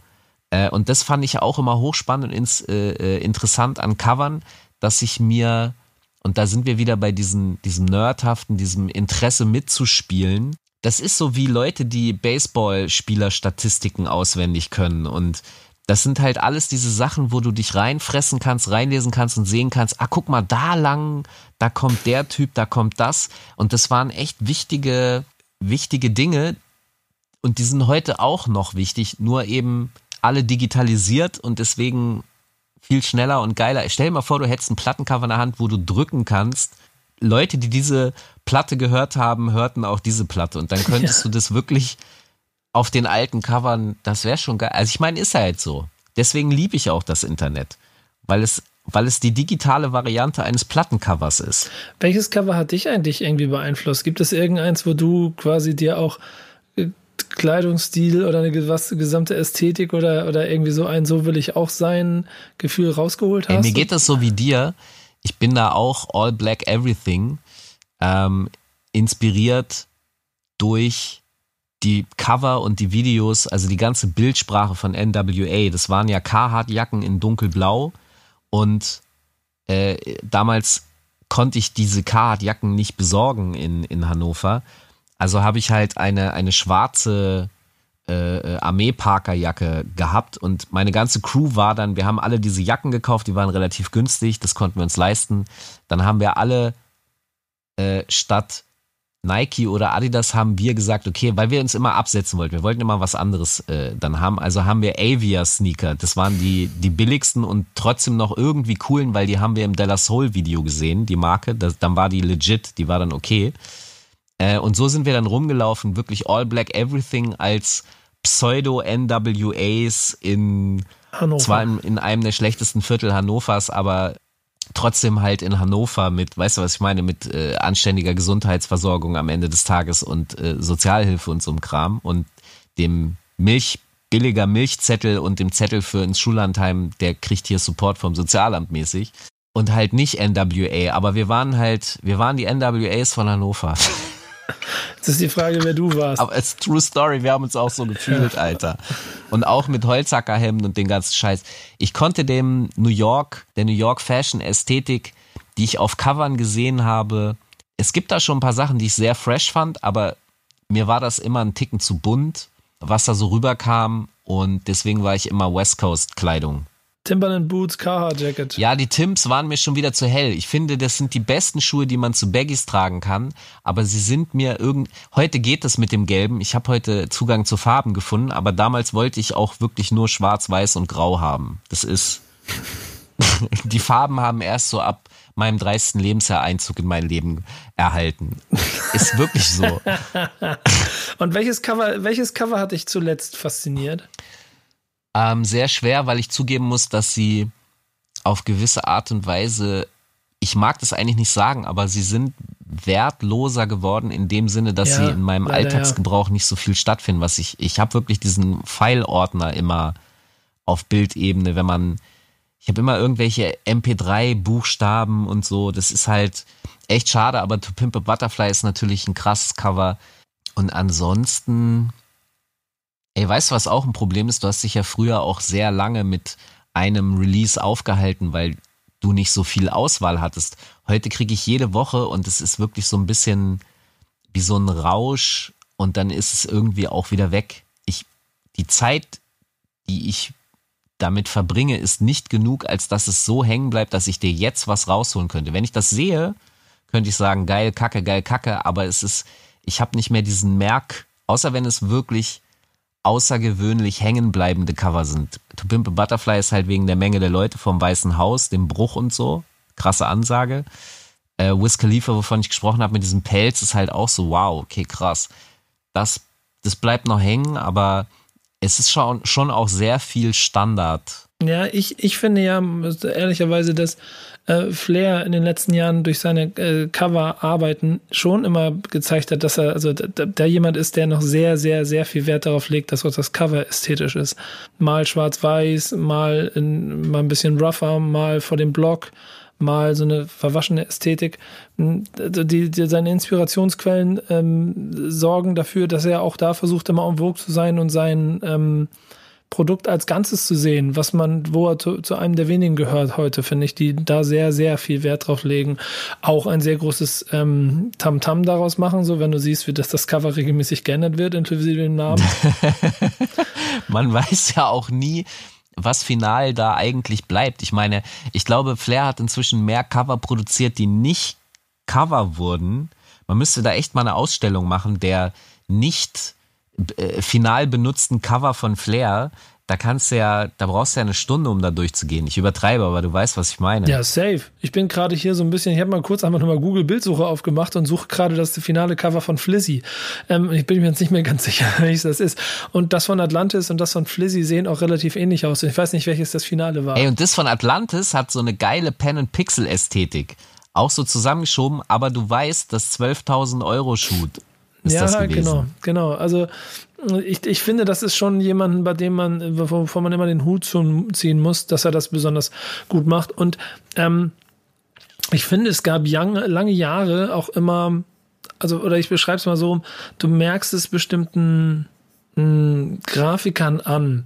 B: Äh, und das fand ich auch immer hochspannend und ins, äh, äh interessant an Covern, dass ich mir, und da sind wir wieder bei diesen, diesem Nerdhaften, diesem Interesse mitzuspielen, das ist so wie Leute, die Baseballspieler-Statistiken auswendig können und das sind halt alles diese Sachen, wo du dich reinfressen kannst, reinlesen kannst und sehen kannst, ah, guck mal, da lang, da kommt der Typ, da kommt das. Und das waren echt wichtige, wichtige Dinge. Und die sind heute auch noch wichtig, nur eben alle digitalisiert und deswegen viel schneller und geiler. Stell dir mal vor, du hättest einen Plattencover in der Hand, wo du drücken kannst. Leute, die diese Platte gehört haben, hörten auch diese Platte. Und dann könntest ja. du das wirklich auf den alten Covern, das wäre schon geil. Also ich meine, ist ja jetzt so. Deswegen liebe ich auch das Internet, weil es, weil es die digitale Variante eines Plattencovers ist.
C: Welches Cover hat dich eigentlich irgendwie beeinflusst? Gibt es irgendeins, wo du quasi dir auch äh, Kleidungsstil oder eine gesamte Ästhetik oder, oder irgendwie so ein So will ich auch sein Gefühl rausgeholt hast? Ey,
B: mir geht das so wie dir. Ich bin da auch All Black Everything ähm, inspiriert durch die Cover und die Videos, also die ganze Bildsprache von NWA, das waren ja Carhartt-Jacken in dunkelblau und äh, damals konnte ich diese Carhartt-Jacken nicht besorgen in, in Hannover. Also habe ich halt eine, eine schwarze äh, Armee-Parker-Jacke gehabt und meine ganze Crew war dann, wir haben alle diese Jacken gekauft, die waren relativ günstig, das konnten wir uns leisten. Dann haben wir alle äh, statt Nike oder Adidas haben wir gesagt, okay, weil wir uns immer absetzen wollten. Wir wollten immer was anderes äh, dann haben. Also haben wir Avia Sneaker. Das waren die, die billigsten und trotzdem noch irgendwie coolen, weil die haben wir im Della Soul Video gesehen, die Marke. Das, dann war die legit, die war dann okay. Äh, und so sind wir dann rumgelaufen, wirklich All Black Everything als Pseudo-NWAs in, Hannover. zwar in, in einem der schlechtesten Viertel Hannovers, aber trotzdem halt in Hannover mit, weißt du, was ich meine, mit äh, anständiger Gesundheitsversorgung am Ende des Tages und äh, Sozialhilfe und so Kram und dem Milch, billiger Milchzettel und dem Zettel für ins Schullandheim, der kriegt hier Support vom Sozialamt mäßig. Und halt nicht NWA, aber wir waren halt, wir waren die NWAs von Hannover.
C: Jetzt ist die Frage, wer du warst.
B: Aber es ist True Story, wir haben uns auch so gefühlt, Alter. Und auch mit Holzackerhemden und den ganzen Scheiß. Ich konnte dem New York, der New York Fashion Ästhetik, die ich auf Covern gesehen habe, es gibt da schon ein paar Sachen, die ich sehr fresh fand, aber mir war das immer ein Ticken zu bunt, was da so rüberkam und deswegen war ich immer West Coast Kleidung.
C: Timberland Boots, Carhartt Jacket.
B: Ja, die Tims waren mir schon wieder zu hell. Ich finde, das sind die besten Schuhe, die man zu Baggies tragen kann. Aber sie sind mir irgend. Heute geht es mit dem Gelben. Ich habe heute Zugang zu Farben gefunden, aber damals wollte ich auch wirklich nur Schwarz, Weiß und Grau haben. Das ist. die Farben haben erst so ab meinem 30. Lebensjahr Einzug in mein Leben erhalten. Ist wirklich so.
C: und welches Cover, welches Cover hat dich zuletzt fasziniert?
B: Ähm, sehr schwer, weil ich zugeben muss, dass sie auf gewisse Art und Weise, ich mag das eigentlich nicht sagen, aber sie sind wertloser geworden in dem Sinne, dass ja, sie in meinem leider, Alltagsgebrauch ja. nicht so viel stattfinden. Was ich, ich habe wirklich diesen Pfeilordner immer auf Bildebene, wenn man, ich habe immer irgendwelche MP3-Buchstaben und so. Das ist halt echt schade, aber To Pimp a Butterfly ist natürlich ein krasses Cover. Und ansonsten, Ey, weißt du, was auch ein Problem ist? Du hast dich ja früher auch sehr lange mit einem Release aufgehalten, weil du nicht so viel Auswahl hattest. Heute kriege ich jede Woche und es ist wirklich so ein bisschen wie so ein Rausch und dann ist es irgendwie auch wieder weg. Ich, die Zeit, die ich damit verbringe, ist nicht genug, als dass es so hängen bleibt, dass ich dir jetzt was rausholen könnte. Wenn ich das sehe, könnte ich sagen, geil, kacke, geil, kacke, aber es ist, ich habe nicht mehr diesen Merk, außer wenn es wirklich außergewöhnlich hängenbleibende Cover sind. To Pimp a Butterfly ist halt wegen der Menge der Leute vom Weißen Haus, dem Bruch und so. Krasse Ansage. Äh, Wiz Khalifa, wovon ich gesprochen habe, mit diesem Pelz, ist halt auch so, wow, okay, krass. Das, das bleibt noch hängen, aber es ist schon, schon auch sehr viel Standard.
C: Ja, ich, ich finde ja ehrlicherweise, dass äh, Flair in den letzten Jahren durch seine äh, Coverarbeiten schon immer gezeigt hat, dass er also da, da jemand ist, der noch sehr, sehr, sehr viel Wert darauf legt, dass auch das Cover ästhetisch ist. Mal schwarz-weiß, mal, mal ein bisschen rougher, mal vor dem Block, mal so eine verwaschene Ästhetik. Hm, die, die, seine Inspirationsquellen ähm, sorgen dafür, dass er auch da versucht, immer en vogue zu sein und sein ähm, Produkt als Ganzes zu sehen, was man, wo er zu, zu einem der wenigen gehört heute, finde ich, die da sehr, sehr viel Wert drauf legen. Auch ein sehr großes ähm, Tamtam -Tam daraus machen, so wenn du siehst, wie das, das Cover regelmäßig geändert wird, inklusive dem Namen.
B: man weiß ja auch nie, was final da eigentlich bleibt. Ich meine, ich glaube, Flair hat inzwischen mehr Cover produziert, die nicht Cover wurden. Man müsste da echt mal eine Ausstellung machen, der nicht äh, final benutzten Cover von Flair, da kannst du ja, da brauchst du ja eine Stunde, um da durchzugehen. Ich übertreibe, aber du weißt, was ich meine.
C: Ja, safe. Ich bin gerade hier so ein bisschen, ich habe mal kurz einfach nochmal Google Bildsuche aufgemacht und suche gerade das finale Cover von Flizzy. Ähm, ich bin mir jetzt nicht mehr ganz sicher, welches das ist. Und das von Atlantis und das von Flizzy sehen auch relativ ähnlich aus. Ich weiß nicht, welches das Finale war.
B: Ey, und das von Atlantis hat so eine geile Pen-and-Pixel-Ästhetik. Auch so zusammengeschoben, aber du weißt, das 12.000 Euro Shoot ist ja, das gewesen.
C: genau, genau. Also ich, ich finde, das ist schon jemanden, bei dem man, wovon man immer den Hut ziehen muss, dass er das besonders gut macht. Und ähm, ich finde, es gab young, lange Jahre auch immer, also, oder ich beschreibe es mal so, du merkst es bestimmten mh, hm, Grafikern an,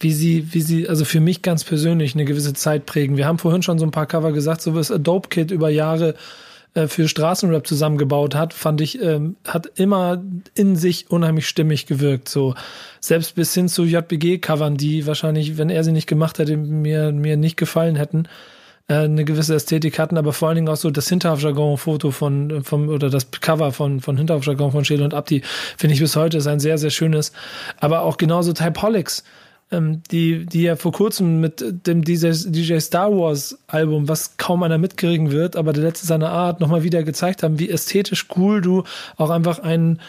C: wie sie, wie sie, also für mich ganz persönlich eine gewisse Zeit prägen. Wir haben vorhin schon so ein paar Cover gesagt, so was Adobe Kit über Jahre äh, für Straßenrap zusammengebaut hat, fand ich, ähm, hat immer in sich unheimlich stimmig gewirkt. So selbst bis hin zu JBG-Covern, die wahrscheinlich, wenn er sie nicht gemacht hätte, mir, mir nicht gefallen hätten äh, eine gewisse Ästhetik hatten, aber vor allen Dingen auch so das Hinterhofjargon-Foto von, vom, oder das Cover von, von Hinterhofjargon von Schädel und Abdi, finde ich bis heute ist ein sehr, sehr schönes. Aber auch genauso Typeholics ähm, die, die ja vor kurzem mit dem DJ, DJ Star Wars Album, was kaum einer mitkriegen wird, aber der letzte seiner Art nochmal wieder gezeigt haben, wie ästhetisch cool du auch einfach einen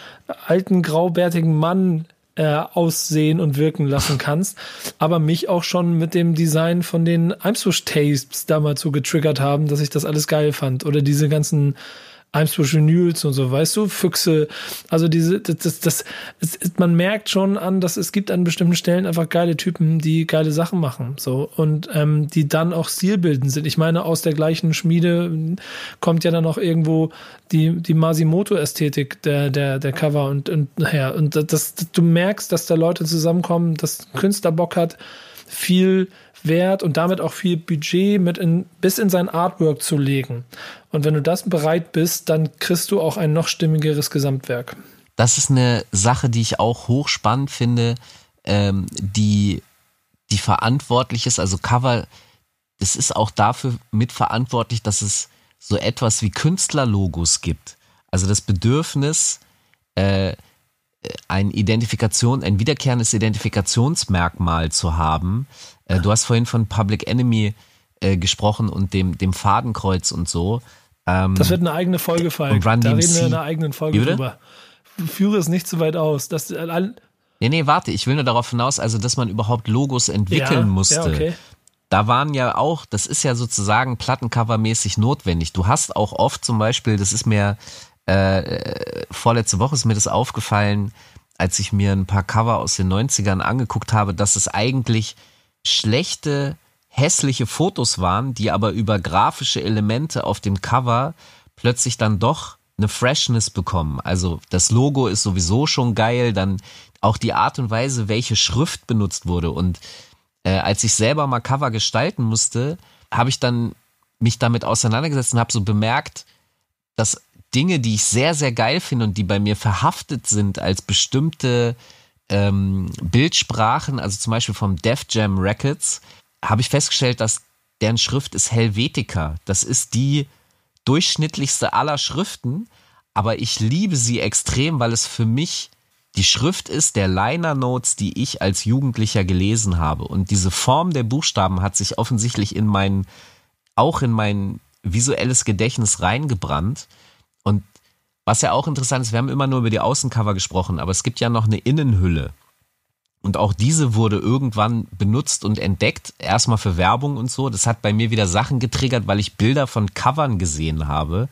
C: alten graubärtigen Mann äh, aussehen und wirken lassen kannst, aber mich auch schon mit dem Design von den Eimsbusch Tapes damals so getriggert haben, dass ich das alles geil fand. Oder diese ganzen Eimsbusch Vinyls und so, weißt du, Füchse. Also diese, das, das, das, das, man merkt schon an, dass es gibt an bestimmten Stellen einfach geile Typen, die geile Sachen machen, so und ähm, die dann auch stilbildend sind. Ich meine, aus der gleichen Schmiede kommt ja dann auch irgendwo die die Masimoto-Ästhetik der der der Cover und und her und das, das, du merkst, dass da Leute zusammenkommen, dass Künstler Bock hat, viel Wert und damit auch viel Budget mit in, bis in sein Artwork zu legen. Und wenn du das bereit bist, dann kriegst du auch ein noch stimmigeres Gesamtwerk.
B: Das ist eine Sache, die ich auch hochspannend finde, ähm, die, die verantwortlich ist. Also Cover, das ist auch dafür mitverantwortlich, dass es so etwas wie Künstlerlogos gibt. Also das Bedürfnis, äh, ein Identifikation, ein wiederkehrendes Identifikationsmerkmal zu haben, äh, du hast vorhin von Public Enemy äh, gesprochen und dem, dem Fadenkreuz und so.
C: Ähm, das wird eine eigene Folge fallen. Da reden wir in einer eigenen Folge drüber. Führe es nicht zu weit aus. Das, äh,
B: nee, nee, warte, ich will nur darauf hinaus, also dass man überhaupt Logos entwickeln ja, musste. Ja, okay. Da waren ja auch, das ist ja sozusagen plattencovermäßig notwendig. Du hast auch oft zum Beispiel, das ist mir äh, vorletzte Woche ist mir das aufgefallen, als ich mir ein paar Cover aus den 90ern angeguckt habe, dass es eigentlich schlechte, hässliche Fotos waren, die aber über grafische Elemente auf dem Cover plötzlich dann doch eine Freshness bekommen. Also das Logo ist sowieso schon geil, dann auch die Art und Weise, welche Schrift benutzt wurde. Und äh, als ich selber mal Cover gestalten musste, habe ich dann mich damit auseinandergesetzt und habe so bemerkt, dass Dinge, die ich sehr, sehr geil finde und die bei mir verhaftet sind als bestimmte ähm, Bildsprachen, also zum Beispiel vom Def Jam Records, habe ich festgestellt, dass deren Schrift ist Helvetica. Das ist die durchschnittlichste aller Schriften, aber ich liebe sie extrem, weil es für mich die Schrift ist der Liner Notes, die ich als Jugendlicher gelesen habe. Und diese Form der Buchstaben hat sich offensichtlich in mein, auch in mein visuelles Gedächtnis reingebrannt. Und was ja auch interessant ist, wir haben immer nur über die Außencover gesprochen, aber es gibt ja noch eine Innenhülle. Und auch diese wurde irgendwann benutzt und entdeckt, erstmal für Werbung und so. Das hat bei mir wieder Sachen getriggert, weil ich Bilder von Covern gesehen habe,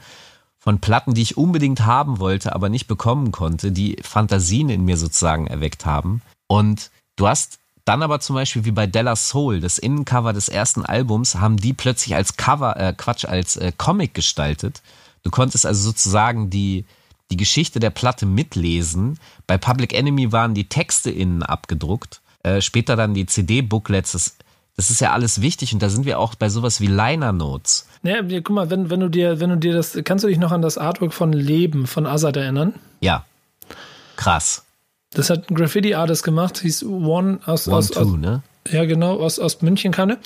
B: von Platten, die ich unbedingt haben wollte, aber nicht bekommen konnte, die Fantasien in mir sozusagen erweckt haben. Und du hast dann aber zum Beispiel wie bei Della Soul, das Innencover des ersten Albums, haben die plötzlich als Cover, äh, Quatsch, als äh, Comic gestaltet. Du konntest also sozusagen die, die Geschichte der Platte mitlesen. Bei Public Enemy waren die Texte innen abgedruckt. äh, später dann die CD-Booklets, das, das ist ja alles wichtig und da sind wir auch bei sowas wie Liner Notes.
C: Ja, guck mal, wenn, wenn du dir, wenn du dir das, kannst du dich noch an das Artwork von Leben von Azad erinnern?
B: Ja. Krass.
C: Das hat ein Graffiti-Artist gemacht, hieß One aus,
B: One
C: aus,
B: Two,
C: aus
B: ne?
C: ja genau, aus, aus München kannte.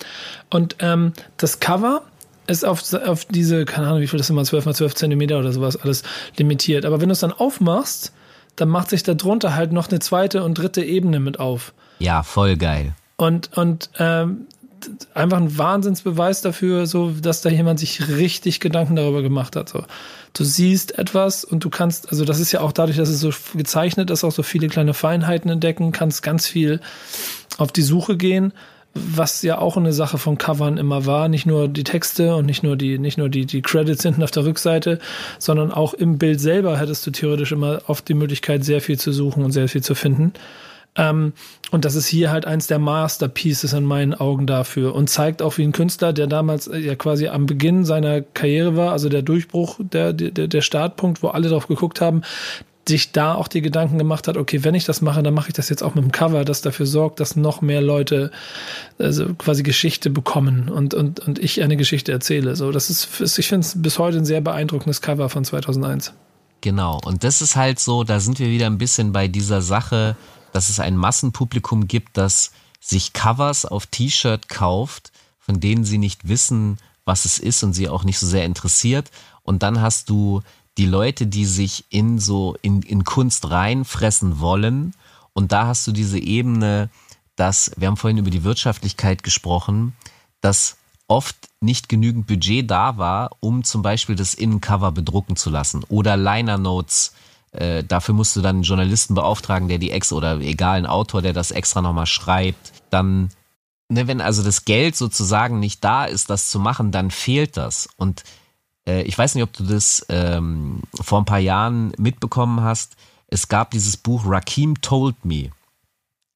C: Und ähm, das Cover ist auf, auf diese, keine Ahnung, wie viel das immer, 12 mal 12 Zentimeter oder sowas, alles limitiert. Aber wenn du es dann aufmachst, dann macht sich da drunter halt noch eine zweite und dritte Ebene mit auf.
B: Ja, voll geil.
C: Und, und ähm, einfach ein Wahnsinnsbeweis dafür, so, dass da jemand sich richtig Gedanken darüber gemacht hat. So. Du siehst etwas und du kannst, also das ist ja auch dadurch, dass es so gezeichnet ist, auch so viele kleine Feinheiten entdecken, kannst ganz viel auf die Suche gehen, was ja auch eine Sache von Covern immer war. Nicht nur die Texte und nicht nur die, nicht nur die, die Credits hinten auf der Rückseite, sondern auch im Bild selber hättest du theoretisch immer oft die Möglichkeit, sehr viel zu suchen und sehr viel zu finden. Ähm, und das ist hier halt eins der Masterpieces in meinen Augen dafür und zeigt auch, wie ein Künstler, der damals äh, ja quasi am Beginn seiner Karriere war, also der Durchbruch, der, der, der Startpunkt, wo alle drauf geguckt haben, sich da auch die Gedanken gemacht hat, okay, wenn ich das mache, dann mache ich das jetzt auch mit dem Cover, das dafür sorgt, dass noch mehr Leute also quasi Geschichte bekommen und, und, und ich eine Geschichte erzähle. So, das ist, ich finde es bis heute ein sehr beeindruckendes Cover von 2001.
B: Genau. Und das ist halt so, da sind wir wieder ein bisschen bei dieser Sache, dass es ein Massenpublikum gibt, das sich Covers auf T-Shirt kauft, von denen sie nicht wissen, was es ist und sie auch nicht so sehr interessiert. Und dann hast du die Leute, die sich in so in, in Kunst reinfressen wollen. Und da hast du diese Ebene, dass, wir haben vorhin über die Wirtschaftlichkeit gesprochen, dass oft nicht genügend Budget da war, um zum Beispiel das Innencover bedrucken zu lassen oder Liner Notes. Äh, dafür musst du dann einen Journalisten beauftragen, der die extra oder egal, einen Autor, der das extra nochmal schreibt. Dann, ne, wenn also das Geld sozusagen nicht da ist, das zu machen, dann fehlt das. Und äh, ich weiß nicht, ob du das ähm, vor ein paar Jahren mitbekommen hast. Es gab dieses Buch Rakim Told Me.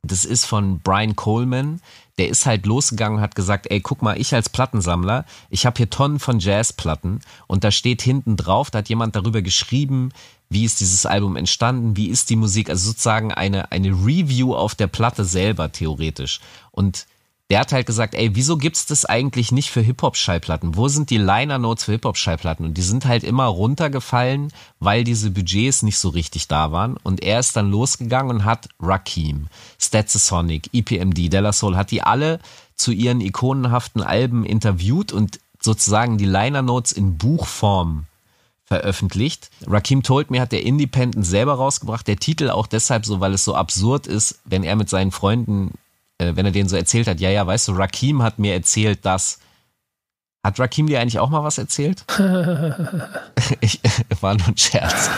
B: Das ist von Brian Coleman. Der ist halt losgegangen und hat gesagt, ey, guck mal, ich als Plattensammler, ich habe hier Tonnen von Jazzplatten und da steht hinten drauf, da hat jemand darüber geschrieben, wie ist dieses Album entstanden, wie ist die Musik, also sozusagen eine, eine Review auf der Platte selber theoretisch. Und der hat halt gesagt, ey, wieso gibt's das eigentlich nicht für Hip-Hop-Schallplatten? Wo sind die Liner-Notes für Hip-Hop-Schallplatten? Und die sind halt immer runtergefallen, weil diese Budgets nicht so richtig da waren. Und er ist dann losgegangen und hat Rakim, Sonic, EPMD, Della Soul, hat die alle zu ihren ikonenhaften Alben interviewt und sozusagen die Liner-Notes in Buchform veröffentlicht. Rakim Told Me hat der Independent selber rausgebracht. Der Titel auch deshalb so, weil es so absurd ist, wenn er mit seinen Freunden äh, wenn er denen so erzählt hat, ja, ja, weißt du, Rakim hat mir erzählt, dass. Hat Rakim dir eigentlich auch mal was erzählt? ich, war nur ein Scherz.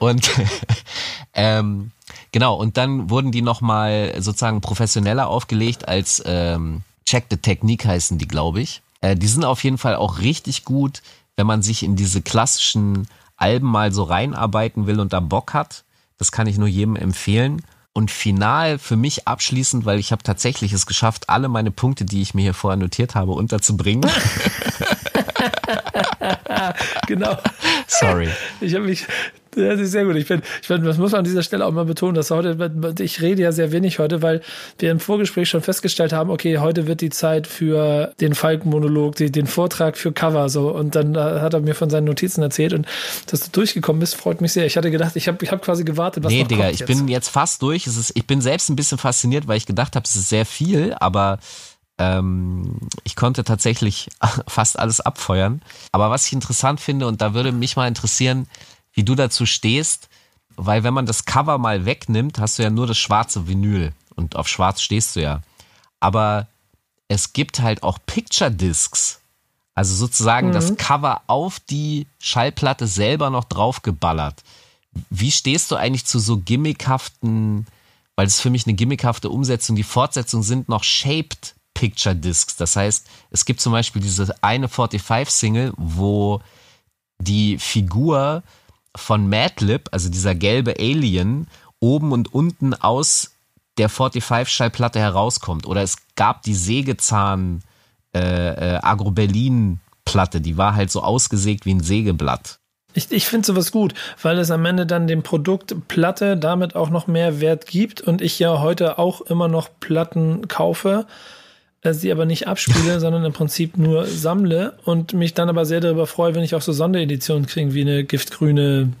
B: Und ähm, genau, und dann wurden die nochmal sozusagen professioneller aufgelegt als ähm, Check the Technique heißen die, glaube ich. Äh, die sind auf jeden Fall auch richtig gut, wenn man sich in diese klassischen Alben mal so reinarbeiten will und da Bock hat. Das kann ich nur jedem empfehlen. Und final für mich abschließend, weil ich habe tatsächlich es geschafft, alle meine Punkte, die ich mir hier vorher notiert habe, unterzubringen.
C: genau.
B: Sorry.
C: Ich habe mich das ist sehr gut. Ich bin, ich bin, das muss man an dieser Stelle auch mal betonen, dass heute, ich rede ja sehr wenig heute, weil wir im Vorgespräch schon festgestellt haben, okay, heute wird die Zeit für den Falk-Monolog, den Vortrag für Cover, so. Und dann hat er mir von seinen Notizen erzählt und dass du durchgekommen bist, freut mich sehr. Ich hatte gedacht, ich habe ich hab quasi gewartet,
B: was Nee, Digga, ich jetzt. bin jetzt fast durch. Ist, ich bin selbst ein bisschen fasziniert, weil ich gedacht habe, es ist sehr viel, aber ähm, ich konnte tatsächlich fast alles abfeuern. Aber was ich interessant finde, und da würde mich mal interessieren, wie du dazu stehst, weil wenn man das Cover mal wegnimmt, hast du ja nur das schwarze Vinyl und auf schwarz stehst du ja. Aber es gibt halt auch Picture Discs. Also sozusagen mhm. das Cover auf die Schallplatte selber noch draufgeballert. Wie stehst du eigentlich zu so gimmickhaften, weil es für mich eine gimmickhafte Umsetzung, die Fortsetzungen sind noch shaped Picture Discs. Das heißt, es gibt zum Beispiel diese eine 45 Single, wo die Figur von Madlib, also dieser gelbe Alien, oben und unten aus der 45-Schallplatte herauskommt. Oder es gab die Sägezahn äh, äh, Agro-Berlin-Platte, die war halt so ausgesägt wie ein Sägeblatt.
C: Ich, ich finde sowas gut, weil es am Ende dann dem Produkt Platte damit auch noch mehr Wert gibt und ich ja heute auch immer noch Platten kaufe, sie aber nicht abspiele, sondern im Prinzip nur sammle und mich dann aber sehr darüber freue, wenn ich auch so Sondereditionen kriege, wie eine giftgrüne,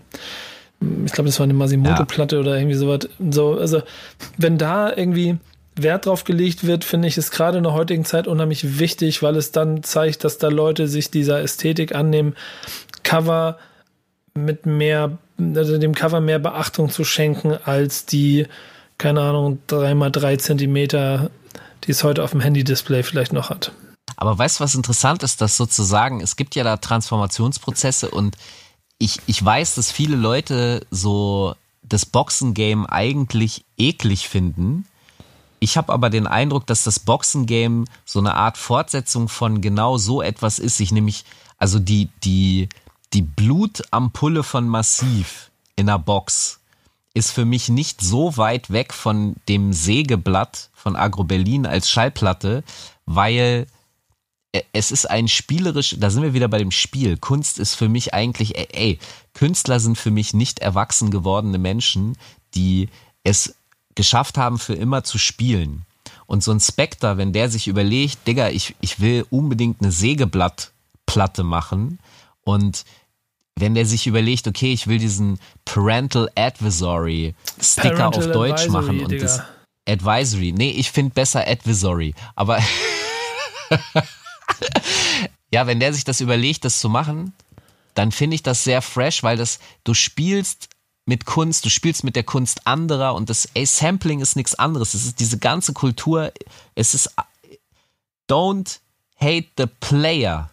C: ich glaube, das war eine Masimoto-Platte ja. oder irgendwie sowas. So, also, wenn da irgendwie Wert drauf gelegt wird, finde ich es gerade in der heutigen Zeit unheimlich wichtig, weil es dann zeigt, dass da Leute sich dieser Ästhetik annehmen, Cover mit mehr, also dem Cover mehr Beachtung zu schenken als die, keine Ahnung, dreimal drei Zentimeter, die es heute auf dem Handy-Display vielleicht noch hat.
B: Aber weißt du, was interessant ist, dass sozusagen, es gibt ja da Transformationsprozesse und ich, ich weiß, dass viele Leute so das Boxen-Game eigentlich eklig finden. Ich habe aber den Eindruck, dass das Boxen-Game so eine Art Fortsetzung von genau so etwas ist. Ich nämlich, also die, die, die Blutampulle von Massiv in der Box ist für mich nicht so weit weg von dem Sägeblatt von Agro Berlin als Schallplatte, weil es ist ein spielerisch, da sind wir wieder bei dem Spiel. Kunst ist für mich eigentlich, ey, ey, Künstler sind für mich nicht erwachsen gewordene Menschen, die es geschafft haben, für immer zu spielen. Und so ein Spectre, wenn der sich überlegt, Digga, ich, ich will unbedingt eine Sägeblattplatte machen und wenn der sich überlegt, okay, ich will diesen Parental Advisory Sticker Parental auf Deutsch Advisory, machen und Digga. das Advisory. Nee, ich finde besser Advisory. Aber ja, wenn der sich das überlegt, das zu machen, dann finde ich das sehr fresh, weil das, du spielst mit Kunst, du spielst mit der Kunst anderer und das, ey, Sampling ist nichts anderes. Es ist diese ganze Kultur, es ist, don't hate the player,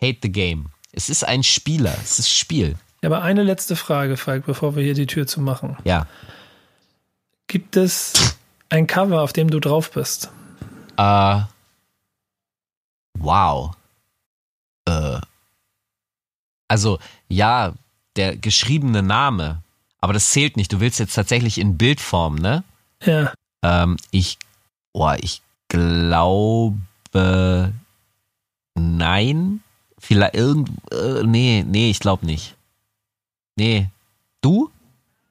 B: hate the game. Es ist ein Spieler, es ist Spiel.
C: Ja, aber eine letzte Frage, Falk, bevor wir hier die Tür zu machen.
B: Ja.
C: Gibt es ein Cover, auf dem du drauf bist?
B: Äh. Uh, wow. Äh. Also, ja, der geschriebene Name, aber das zählt nicht. Du willst jetzt tatsächlich in Bildform, ne?
C: Ja.
B: Ähm, ich, boah, ich glaube, nein. Vielleicht irgend, äh, nee, nee, ich glaube nicht. Nee. Du?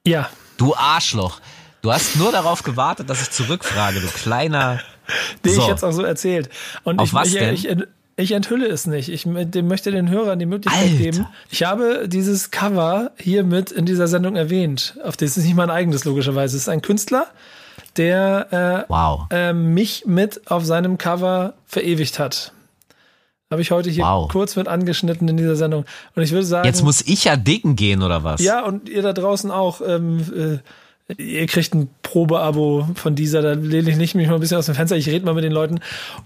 C: Ja.
B: Du Arschloch. Du hast nur darauf gewartet, dass ich zurückfrage, du kleiner.
C: Nee, so. ich es auch so erzählt. Und
B: Auf
C: ich,
B: was
C: ich,
B: denn?
C: Ich, ich enthülle es nicht. Ich möchte den Hörern die Möglichkeit
B: Alter.
C: geben. Ich habe dieses Cover hier mit in dieser Sendung erwähnt. Auf das ist nicht mein eigenes, logischerweise. Es ist ein Künstler, der
B: äh, wow.
C: äh, mich mit auf seinem Cover verewigt hat. Habe ich heute hier
B: Wow.
C: kurz mit angeschnitten in dieser Sendung. Und ich würde sagen.
B: Jetzt muss ich ja dicken gehen, oder was?
C: Ja, und ihr da draußen auch. Ähm, äh, ihr kriegt ein Probeabo von dieser, da lehne ich nicht mich mal ein bisschen aus dem Fenster, ich rede mal mit den Leuten.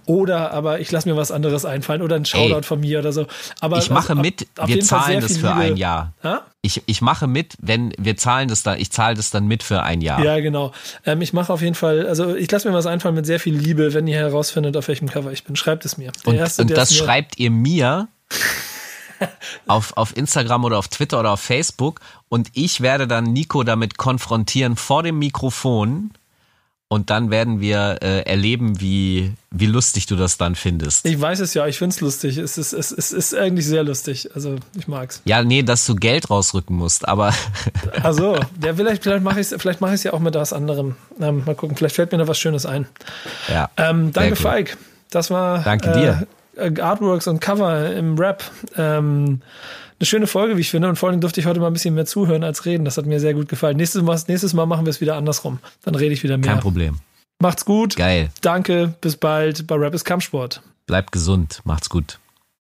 C: Oder aber ich lasse mir was anderes einfallen oder ein Shoutout
B: Ey,
C: von mir oder so. Aber
B: ich mache
C: auf-
B: mit,
C: auf
B: wir zahlen das für
C: Liebe.
B: ein Jahr.
C: Ha?
B: Ich, ich mache mit, wenn wir zahlen das dann, ich zahle das dann mit für ein Jahr.
C: Ja, genau. Ähm, ich mache auf jeden Fall, also ich lasse mir was einfallen mit sehr viel Liebe, wenn ihr herausfindet, auf welchem Cover ich bin. Schreibt es mir. Der
B: Und,
C: Erste,
B: und das schreibt ihr mir auf, auf Instagram oder auf Twitter oder auf Facebook und ich werde dann Nico damit konfrontieren vor dem Mikrofon und dann werden wir äh, erleben, wie, wie lustig du das dann findest.
C: Ich weiß es ja, ich finde es lustig. Es ist, es, es ist eigentlich sehr lustig. Also ich mag's.
B: Ja, nee, dass du Geld rausrücken musst, aber
C: Also, ja, vielleicht, vielleicht mache ich es vielleicht mach ich's ja auch mit was anderem. Ähm, mal gucken, vielleicht fällt mir noch was Schönes ein.
B: ja.
C: Ähm, danke,
B: cool.
C: Falk. Das war
B: Danke dir.
C: Äh, Artworks und Cover im Rap. Ähm, eine schöne Folge, wie ich finde. Und vor allem durfte ich heute mal ein bisschen mehr zuhören als reden. Das hat mir sehr gut gefallen. Nächstes Mal, nächstes mal machen wir es wieder andersrum. Dann rede ich wieder mehr.
B: kein Problem.
C: Macht's gut.
B: Geil.
C: Danke. Bis bald bei Rap ist Kampfsport.
B: Bleibt gesund. Macht's gut.